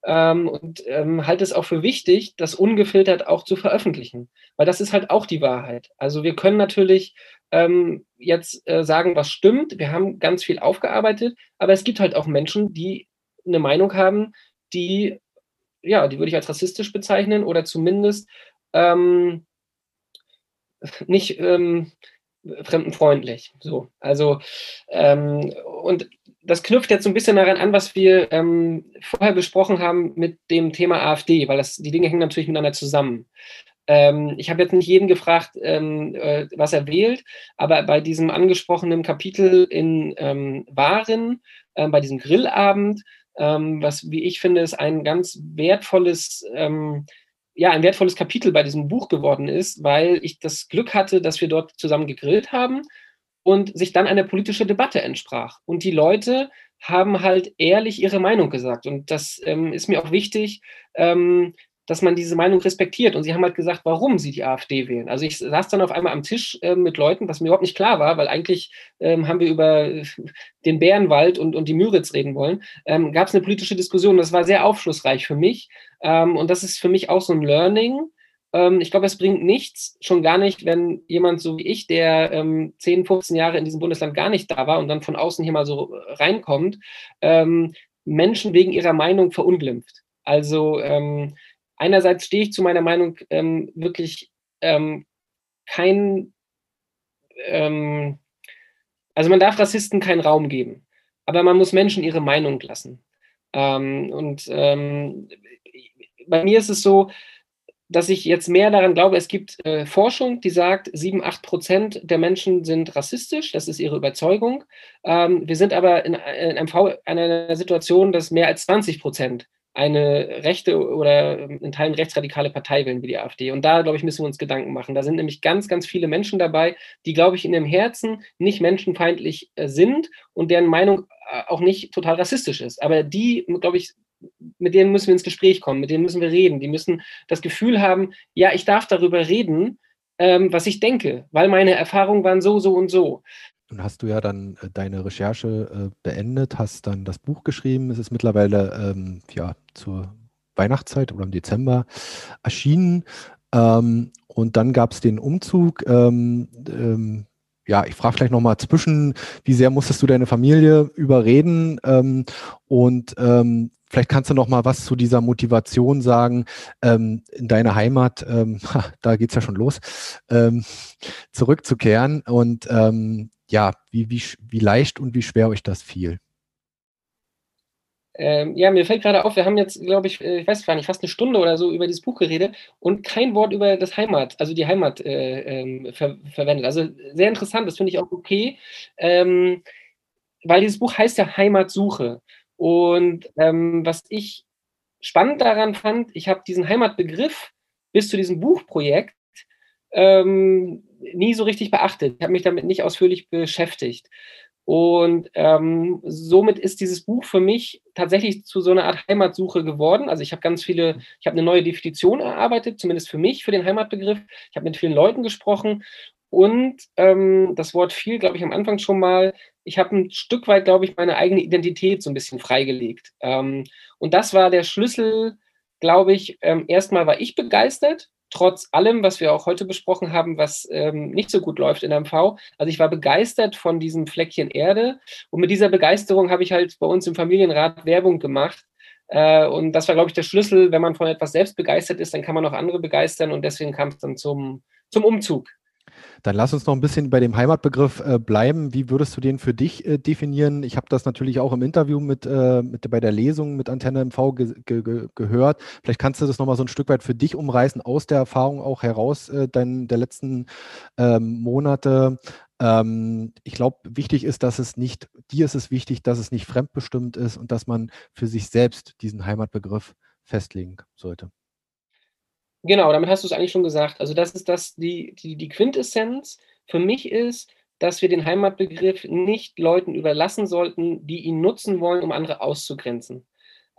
ähm, und ähm, halte es auch für wichtig, das ungefiltert auch zu veröffentlichen, weil das ist halt auch die Wahrheit. Also wir können natürlich ähm, jetzt äh, sagen, was stimmt. Wir haben ganz viel aufgearbeitet, aber es gibt halt auch Menschen, die eine Meinung haben, die, ja, die würde ich als rassistisch bezeichnen oder zumindest ähm, nicht ähm, fremdenfreundlich. So, also ähm, und das knüpft jetzt so ein bisschen daran an, was wir ähm, vorher besprochen haben mit dem Thema AfD, weil das, die Dinge hängen natürlich miteinander zusammen. Ähm, ich habe jetzt nicht jeden gefragt, ähm, äh, was er wählt, aber bei diesem angesprochenen Kapitel in ähm, Waren, äh, bei diesem Grillabend, ähm, was, wie ich finde, ist ein ganz wertvolles ja, ein wertvolles Kapitel bei diesem Buch geworden ist, weil ich das Glück hatte, dass wir dort zusammen gegrillt haben und sich dann eine politische Debatte entsprach. Und die Leute haben halt ehrlich ihre Meinung gesagt. Und das ähm, ist mir auch wichtig, ähm, dass man diese Meinung respektiert. Und sie haben halt gesagt, warum sie die AfD wählen. Also ich saß dann auf einmal am Tisch äh, mit Leuten, was mir überhaupt nicht klar war, weil eigentlich ähm, haben wir über <laughs> den Bärenwald und, und die Müritz reden wollen. Ähm, Gab es eine politische Diskussion. Das war sehr aufschlussreich für mich. Ähm, und das ist für mich auch so ein Learning. Ähm, ich glaube, es bringt nichts, schon gar nicht, wenn jemand so wie ich, der ähm, 10, 15 Jahre in diesem Bundesland gar nicht da war und dann von außen hier mal so reinkommt, ähm, Menschen wegen ihrer Meinung verunglimpft. Also ähm, einerseits stehe ich zu meiner Meinung ähm, wirklich ähm, kein, ähm, also man darf Rassisten keinen Raum geben, aber man muss Menschen ihre Meinung lassen. Ähm, und ähm, bei mir ist es so, dass ich jetzt mehr daran glaube, es gibt äh, Forschung, die sagt, 7, 8 Prozent der Menschen sind rassistisch, das ist ihre Überzeugung. Ähm, wir sind aber in, in MV in einer Situation, dass mehr als 20 Prozent eine rechte oder in Teilen rechtsradikale Partei wählen wie die AfD. Und da, glaube ich, müssen wir uns Gedanken machen. Da sind nämlich ganz, ganz viele Menschen dabei, die, glaube ich, in ihrem Herzen nicht menschenfeindlich äh, sind und deren Meinung äh, auch nicht total rassistisch ist. Aber die, glaube ich, mit denen müssen wir ins Gespräch kommen, mit denen müssen wir reden. Die müssen das Gefühl haben, ja, ich darf darüber reden, ähm, was ich denke, weil meine Erfahrungen waren so, so und so. Nun hast du ja dann äh, deine Recherche äh, beendet, hast dann das Buch geschrieben. Es ist mittlerweile ähm, ja, zur Weihnachtszeit oder im Dezember erschienen. Ähm, und dann gab es den Umzug. Ähm, ähm, ja, ich frage vielleicht nochmal zwischen, wie sehr musstest du deine Familie überreden? Ähm, und ähm, vielleicht kannst du noch mal was zu dieser Motivation sagen, in deine Heimat, <laughs> da geht es ja schon los, zurückzukehren. Und ja, wie, wie, wie leicht und wie schwer euch das fiel? Ähm, ja, mir fällt gerade auf, wir haben jetzt, glaube ich, äh, ich weiß gar nicht, fast eine Stunde oder so über dieses Buch geredet und kein Wort über das Heimat, also die Heimat äh, ähm, ver verwendet. Also sehr interessant, das finde ich auch okay, ähm, weil dieses Buch heißt ja Heimatsuche. Und ähm, was ich spannend daran fand, ich habe diesen Heimatbegriff bis zu diesem Buchprojekt ähm, nie so richtig beachtet. Ich habe mich damit nicht ausführlich beschäftigt. Und ähm, somit ist dieses Buch für mich tatsächlich zu so einer Art Heimatsuche geworden. Also ich habe ganz viele, ich habe eine neue Definition erarbeitet, zumindest für mich, für den Heimatbegriff. Ich habe mit vielen Leuten gesprochen und ähm, das Wort viel, glaube ich, am Anfang schon mal. Ich habe ein Stück weit, glaube ich, meine eigene Identität so ein bisschen freigelegt. Ähm, und das war der Schlüssel, glaube ich. Ähm, erstmal war ich begeistert trotz allem, was wir auch heute besprochen haben, was ähm, nicht so gut läuft in MV. Also ich war begeistert von diesem Fleckchen Erde und mit dieser Begeisterung habe ich halt bei uns im Familienrat Werbung gemacht. Äh, und das war, glaube ich, der Schlüssel. Wenn man von etwas selbst begeistert ist, dann kann man auch andere begeistern und deswegen kam es dann zum, zum Umzug. Dann lass uns noch ein bisschen bei dem Heimatbegriff äh, bleiben. Wie würdest du den für dich äh, definieren? Ich habe das natürlich auch im Interview mit, äh, mit bei der Lesung mit Antenne MV ge ge gehört. Vielleicht kannst du das nochmal so ein Stück weit für dich umreißen, aus der Erfahrung auch heraus äh, dein, der letzten ähm, Monate. Ähm, ich glaube, wichtig ist, dass es nicht, dir ist es wichtig, dass es nicht fremdbestimmt ist und dass man für sich selbst diesen Heimatbegriff festlegen sollte. Genau, damit hast du es eigentlich schon gesagt. Also das ist das, die, die, die Quintessenz für mich ist, dass wir den Heimatbegriff nicht Leuten überlassen sollten, die ihn nutzen wollen, um andere auszugrenzen.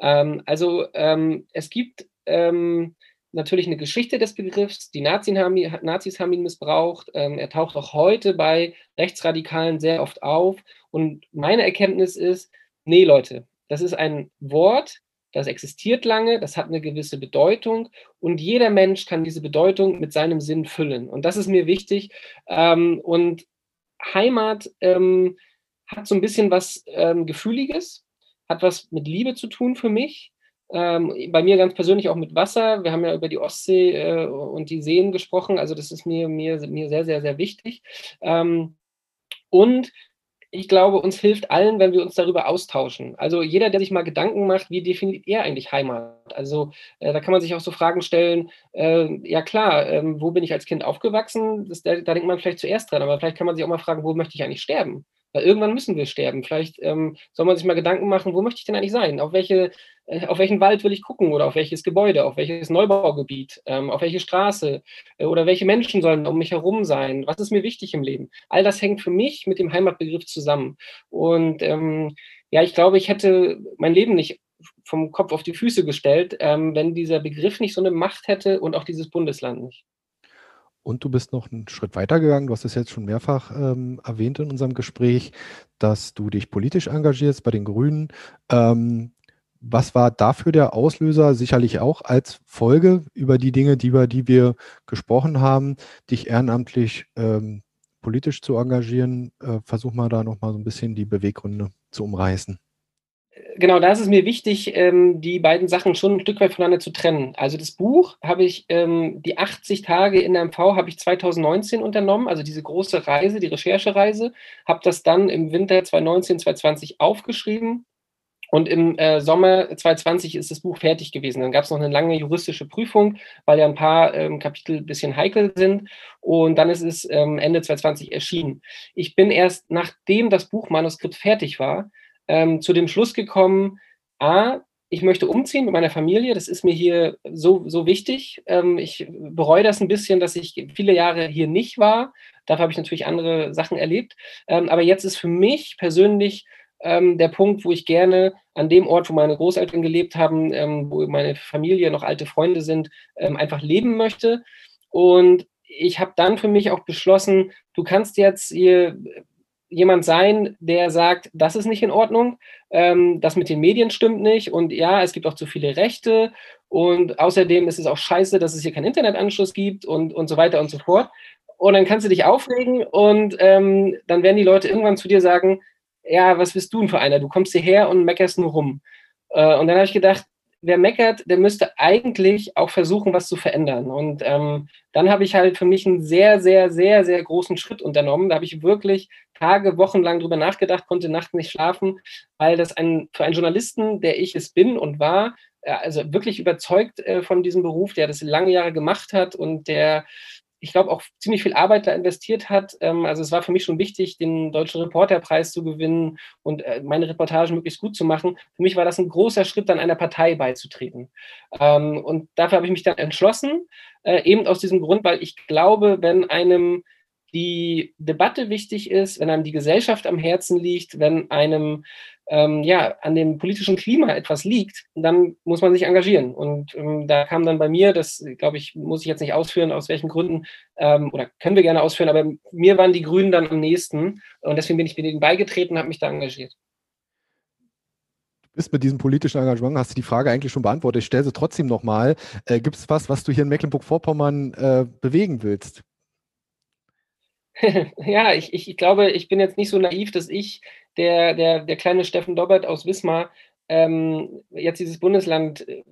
Ähm, also ähm, es gibt ähm, natürlich eine Geschichte des Begriffs. Die Nazis haben, Nazis haben ihn missbraucht. Ähm, er taucht auch heute bei Rechtsradikalen sehr oft auf. Und meine Erkenntnis ist, nee Leute, das ist ein Wort, das existiert lange, das hat eine gewisse Bedeutung und jeder Mensch kann diese Bedeutung mit seinem Sinn füllen. Und das ist mir wichtig. Ähm, und Heimat ähm, hat so ein bisschen was ähm, Gefühliges, hat was mit Liebe zu tun für mich. Bei mir ganz persönlich auch mit Wasser. Wir haben ja über die Ostsee äh, und die Seen gesprochen. Also das ist mir, mir, mir sehr, sehr, sehr wichtig. Und ich glaube, uns hilft allen, wenn wir uns darüber austauschen. Also jeder, der sich mal Gedanken macht, wie definiert er eigentlich Heimat? Also äh, da kann man sich auch so Fragen stellen, äh, ja klar, ähm, wo bin ich als Kind aufgewachsen? Das, da, da denkt man vielleicht zuerst dran, aber vielleicht kann man sich auch mal fragen, wo möchte ich eigentlich sterben? Weil irgendwann müssen wir sterben. Vielleicht ähm, soll man sich mal Gedanken machen, wo möchte ich denn eigentlich sein? Auf, welche, äh, auf welchen Wald will ich gucken oder auf welches Gebäude, auf welches Neubaugebiet, ähm, auf welche Straße äh, oder welche Menschen sollen um mich herum sein? Was ist mir wichtig im Leben? All das hängt für mich mit dem Heimatbegriff zusammen. Und ähm, ja, ich glaube, ich hätte mein Leben nicht vom Kopf auf die Füße gestellt, ähm, wenn dieser Begriff nicht so eine Macht hätte und auch dieses Bundesland nicht. Und du bist noch einen Schritt weiter gegangen. Du hast es jetzt schon mehrfach ähm, erwähnt in unserem Gespräch, dass du dich politisch engagierst bei den Grünen. Ähm, was war dafür der Auslöser? Sicherlich auch als Folge über die Dinge, die, über die wir gesprochen haben, dich ehrenamtlich ähm, politisch zu engagieren. Äh, versuch mal da nochmal so ein bisschen die Beweggründe zu umreißen genau, da ist es mir wichtig, ähm, die beiden Sachen schon ein Stück weit voneinander zu trennen. Also das Buch habe ich, ähm, die 80 Tage in der MV habe ich 2019 unternommen, also diese große Reise, die Recherchereise, habe das dann im Winter 2019, 2020 aufgeschrieben. Und im äh, Sommer 2020 ist das Buch fertig gewesen. Dann gab es noch eine lange juristische Prüfung, weil ja ein paar ähm, Kapitel ein bisschen heikel sind. Und dann ist es ähm, Ende 2020 erschienen. Ich bin erst nachdem das Buchmanuskript fertig war, ähm, zu dem Schluss gekommen, a, ich möchte umziehen mit meiner Familie, das ist mir hier so, so wichtig. Ähm, ich bereue das ein bisschen, dass ich viele Jahre hier nicht war. Dafür habe ich natürlich andere Sachen erlebt. Ähm, aber jetzt ist für mich persönlich ähm, der Punkt, wo ich gerne an dem Ort, wo meine Großeltern gelebt haben, ähm, wo meine Familie noch alte Freunde sind, ähm, einfach leben möchte. Und ich habe dann für mich auch beschlossen, du kannst jetzt hier jemand sein, der sagt, das ist nicht in Ordnung, ähm, das mit den Medien stimmt nicht und ja, es gibt auch zu viele Rechte und außerdem ist es auch scheiße, dass es hier keinen Internetanschluss gibt und, und so weiter und so fort. Und dann kannst du dich aufregen und ähm, dann werden die Leute irgendwann zu dir sagen, ja, was bist du denn für einer? Du kommst hierher und meckerst nur rum. Äh, und dann habe ich gedacht, wer meckert, der müsste eigentlich auch versuchen, was zu verändern. Und ähm, dann habe ich halt für mich einen sehr, sehr, sehr, sehr großen Schritt unternommen. Da habe ich wirklich Tage, Wochen lang drüber nachgedacht, konnte nachts nicht schlafen, weil das ein, für einen Journalisten, der ich es bin und war, äh, also wirklich überzeugt äh, von diesem Beruf, der das lange Jahre gemacht hat und der ich glaube, auch ziemlich viel Arbeit da investiert hat. Ähm, also es war für mich schon wichtig, den Deutschen Reporterpreis zu gewinnen und äh, meine Reportagen möglichst gut zu machen. Für mich war das ein großer Schritt, dann einer Partei beizutreten. Ähm, und dafür habe ich mich dann entschlossen, eben aus diesem Grund, weil ich glaube, wenn einem die Debatte wichtig ist, wenn einem die Gesellschaft am Herzen liegt, wenn einem ähm, ja, an dem politischen Klima etwas liegt, dann muss man sich engagieren. Und ähm, da kam dann bei mir, das glaube ich, muss ich jetzt nicht ausführen, aus welchen Gründen, ähm, oder können wir gerne ausführen, aber mir waren die Grünen dann am nächsten und deswegen bin ich mit ihnen beigetreten und habe mich da engagiert. Bist mit diesem politischen Engagement, hast du die Frage eigentlich schon beantwortet. Ich stelle sie trotzdem nochmal. Äh, Gibt es was, was du hier in Mecklenburg-Vorpommern äh, bewegen willst? <laughs> ja, ich, ich, ich glaube, ich bin jetzt nicht so naiv, dass ich der, der, der kleine Steffen Dobbert aus Wismar ähm, jetzt dieses Bundesland äh,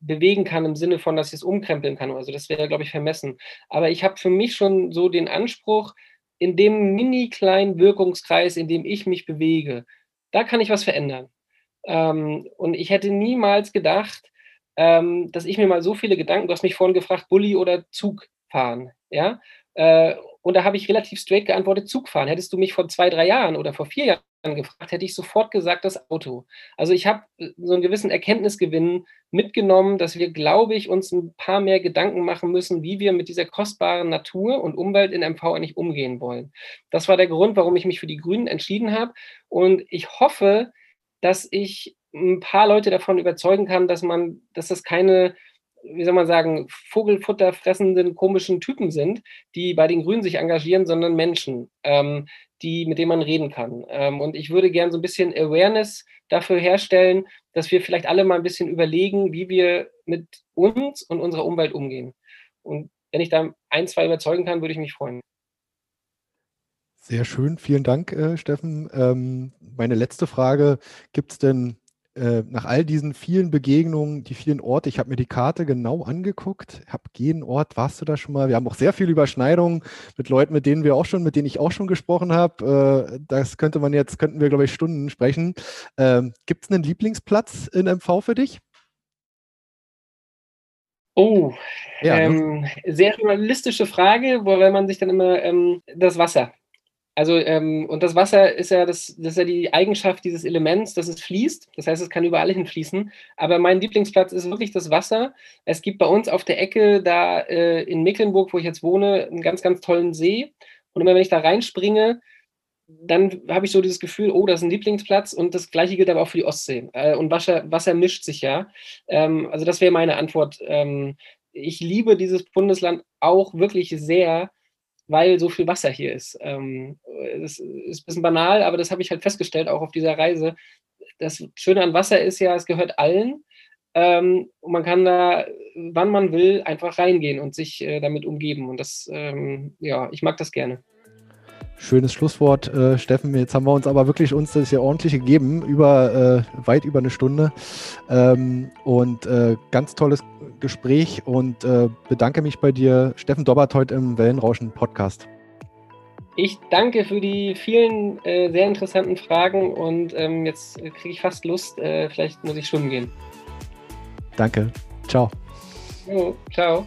bewegen kann im Sinne von, dass ich es umkrempeln kann. Also das wäre, glaube ich, vermessen. Aber ich habe für mich schon so den Anspruch, in dem mini kleinen Wirkungskreis, in dem ich mich bewege, da kann ich was verändern. Ähm, und ich hätte niemals gedacht, ähm, dass ich mir mal so viele Gedanken, du hast mich vorhin gefragt, Bulli oder Zug fahren, ja, äh, Und da habe ich relativ straight geantwortet, Zugfahren. Hättest du mich vor zwei, drei Jahren oder vor vier Jahren gefragt, hätte ich sofort gesagt, das Auto. Also ich habe äh, so einen gewissen Erkenntnisgewinn mitgenommen, dass wir, glaube ich, uns ein paar mehr Gedanken machen müssen, wie wir mit dieser kostbaren Natur und Umwelt in MV eigentlich umgehen wollen. Das war der Grund, warum ich mich für die Grünen entschieden habe. Und ich hoffe, dass ich ein paar Leute davon überzeugen kann, dass man, dass das keine wie soll man sagen, Vogelfutter fressenden komischen Typen sind, die bei den Grünen sich engagieren, sondern Menschen, ähm, die, mit denen man reden kann. Ähm, und ich würde gerne so ein bisschen Awareness dafür herstellen, dass wir vielleicht alle mal ein bisschen überlegen, wie wir mit uns und unserer Umwelt umgehen. Und wenn ich da ein, zwei überzeugen kann, würde ich mich freuen. Sehr schön, vielen Dank, äh, Steffen. Ähm, meine letzte Frage, gibt es denn äh, nach all diesen vielen Begegnungen, die vielen Orte, ich habe mir die Karte genau angeguckt, habe jeden Ort, warst du da schon mal? Wir haben auch sehr viele Überschneidungen mit Leuten, mit denen wir auch schon, mit denen ich auch schon gesprochen habe. Äh, das könnte man jetzt, könnten wir, glaube ich, Stunden sprechen. Ähm, Gibt es einen Lieblingsplatz in MV für dich? Oh, ja, ähm, sehr journalistische Frage, wo wenn man sich dann immer ähm, das Wasser. Also, ähm, und das Wasser ist ja, das, das ist ja die Eigenschaft dieses Elements, dass es fließt. Das heißt, es kann überall hinfließen. Aber mein Lieblingsplatz ist wirklich das Wasser. Es gibt bei uns auf der Ecke da äh, in Mecklenburg, wo ich jetzt wohne, einen ganz, ganz tollen See. Und immer wenn ich da reinspringe, dann habe ich so dieses Gefühl, oh, das ist ein Lieblingsplatz und das gleiche gilt aber auch für die Ostsee. Äh, und Wasser, Wasser mischt sich ja. Ähm, also das wäre meine Antwort. Ähm, ich liebe dieses Bundesland auch wirklich sehr, weil so viel Wasser hier ist. Ähm, das ist ein bisschen banal, aber das habe ich halt festgestellt, auch auf dieser Reise. Das Schöne an Wasser ist ja, es gehört allen. Ähm, und man kann da, wann man will, einfach reingehen und sich äh, damit umgeben. Und das, ähm, ja, ich mag das gerne. Schönes Schlusswort, äh, Steffen. Jetzt haben wir uns aber wirklich uns das ja ordentlich gegeben, über äh, weit über eine Stunde. Ähm, und äh, ganz tolles Gespräch und äh, bedanke mich bei dir, Steffen Dobbert, heute im Wellenrauschen Podcast. Ich danke für die vielen äh, sehr interessanten Fragen und ähm, jetzt kriege ich fast Lust, äh, vielleicht muss ich schwimmen gehen. Danke. Ciao. Jo, ciao.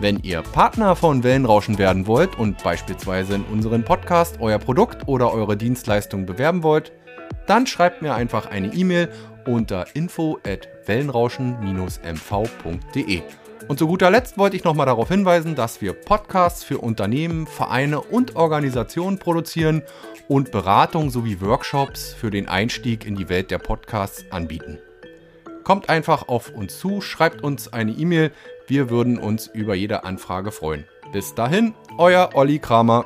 Wenn ihr Partner von Wellenrauschen werden wollt und beispielsweise in unseren Podcast euer Produkt oder eure Dienstleistung bewerben wollt, dann schreibt mir einfach eine E-Mail unter info at wellenrauschen-mv.de. Und zu guter Letzt wollte ich nochmal darauf hinweisen, dass wir Podcasts für Unternehmen, Vereine und Organisationen produzieren und Beratung sowie Workshops für den Einstieg in die Welt der Podcasts anbieten. Kommt einfach auf uns zu, schreibt uns eine E-Mail, wir würden uns über jede Anfrage freuen. Bis dahin, euer Olli Kramer.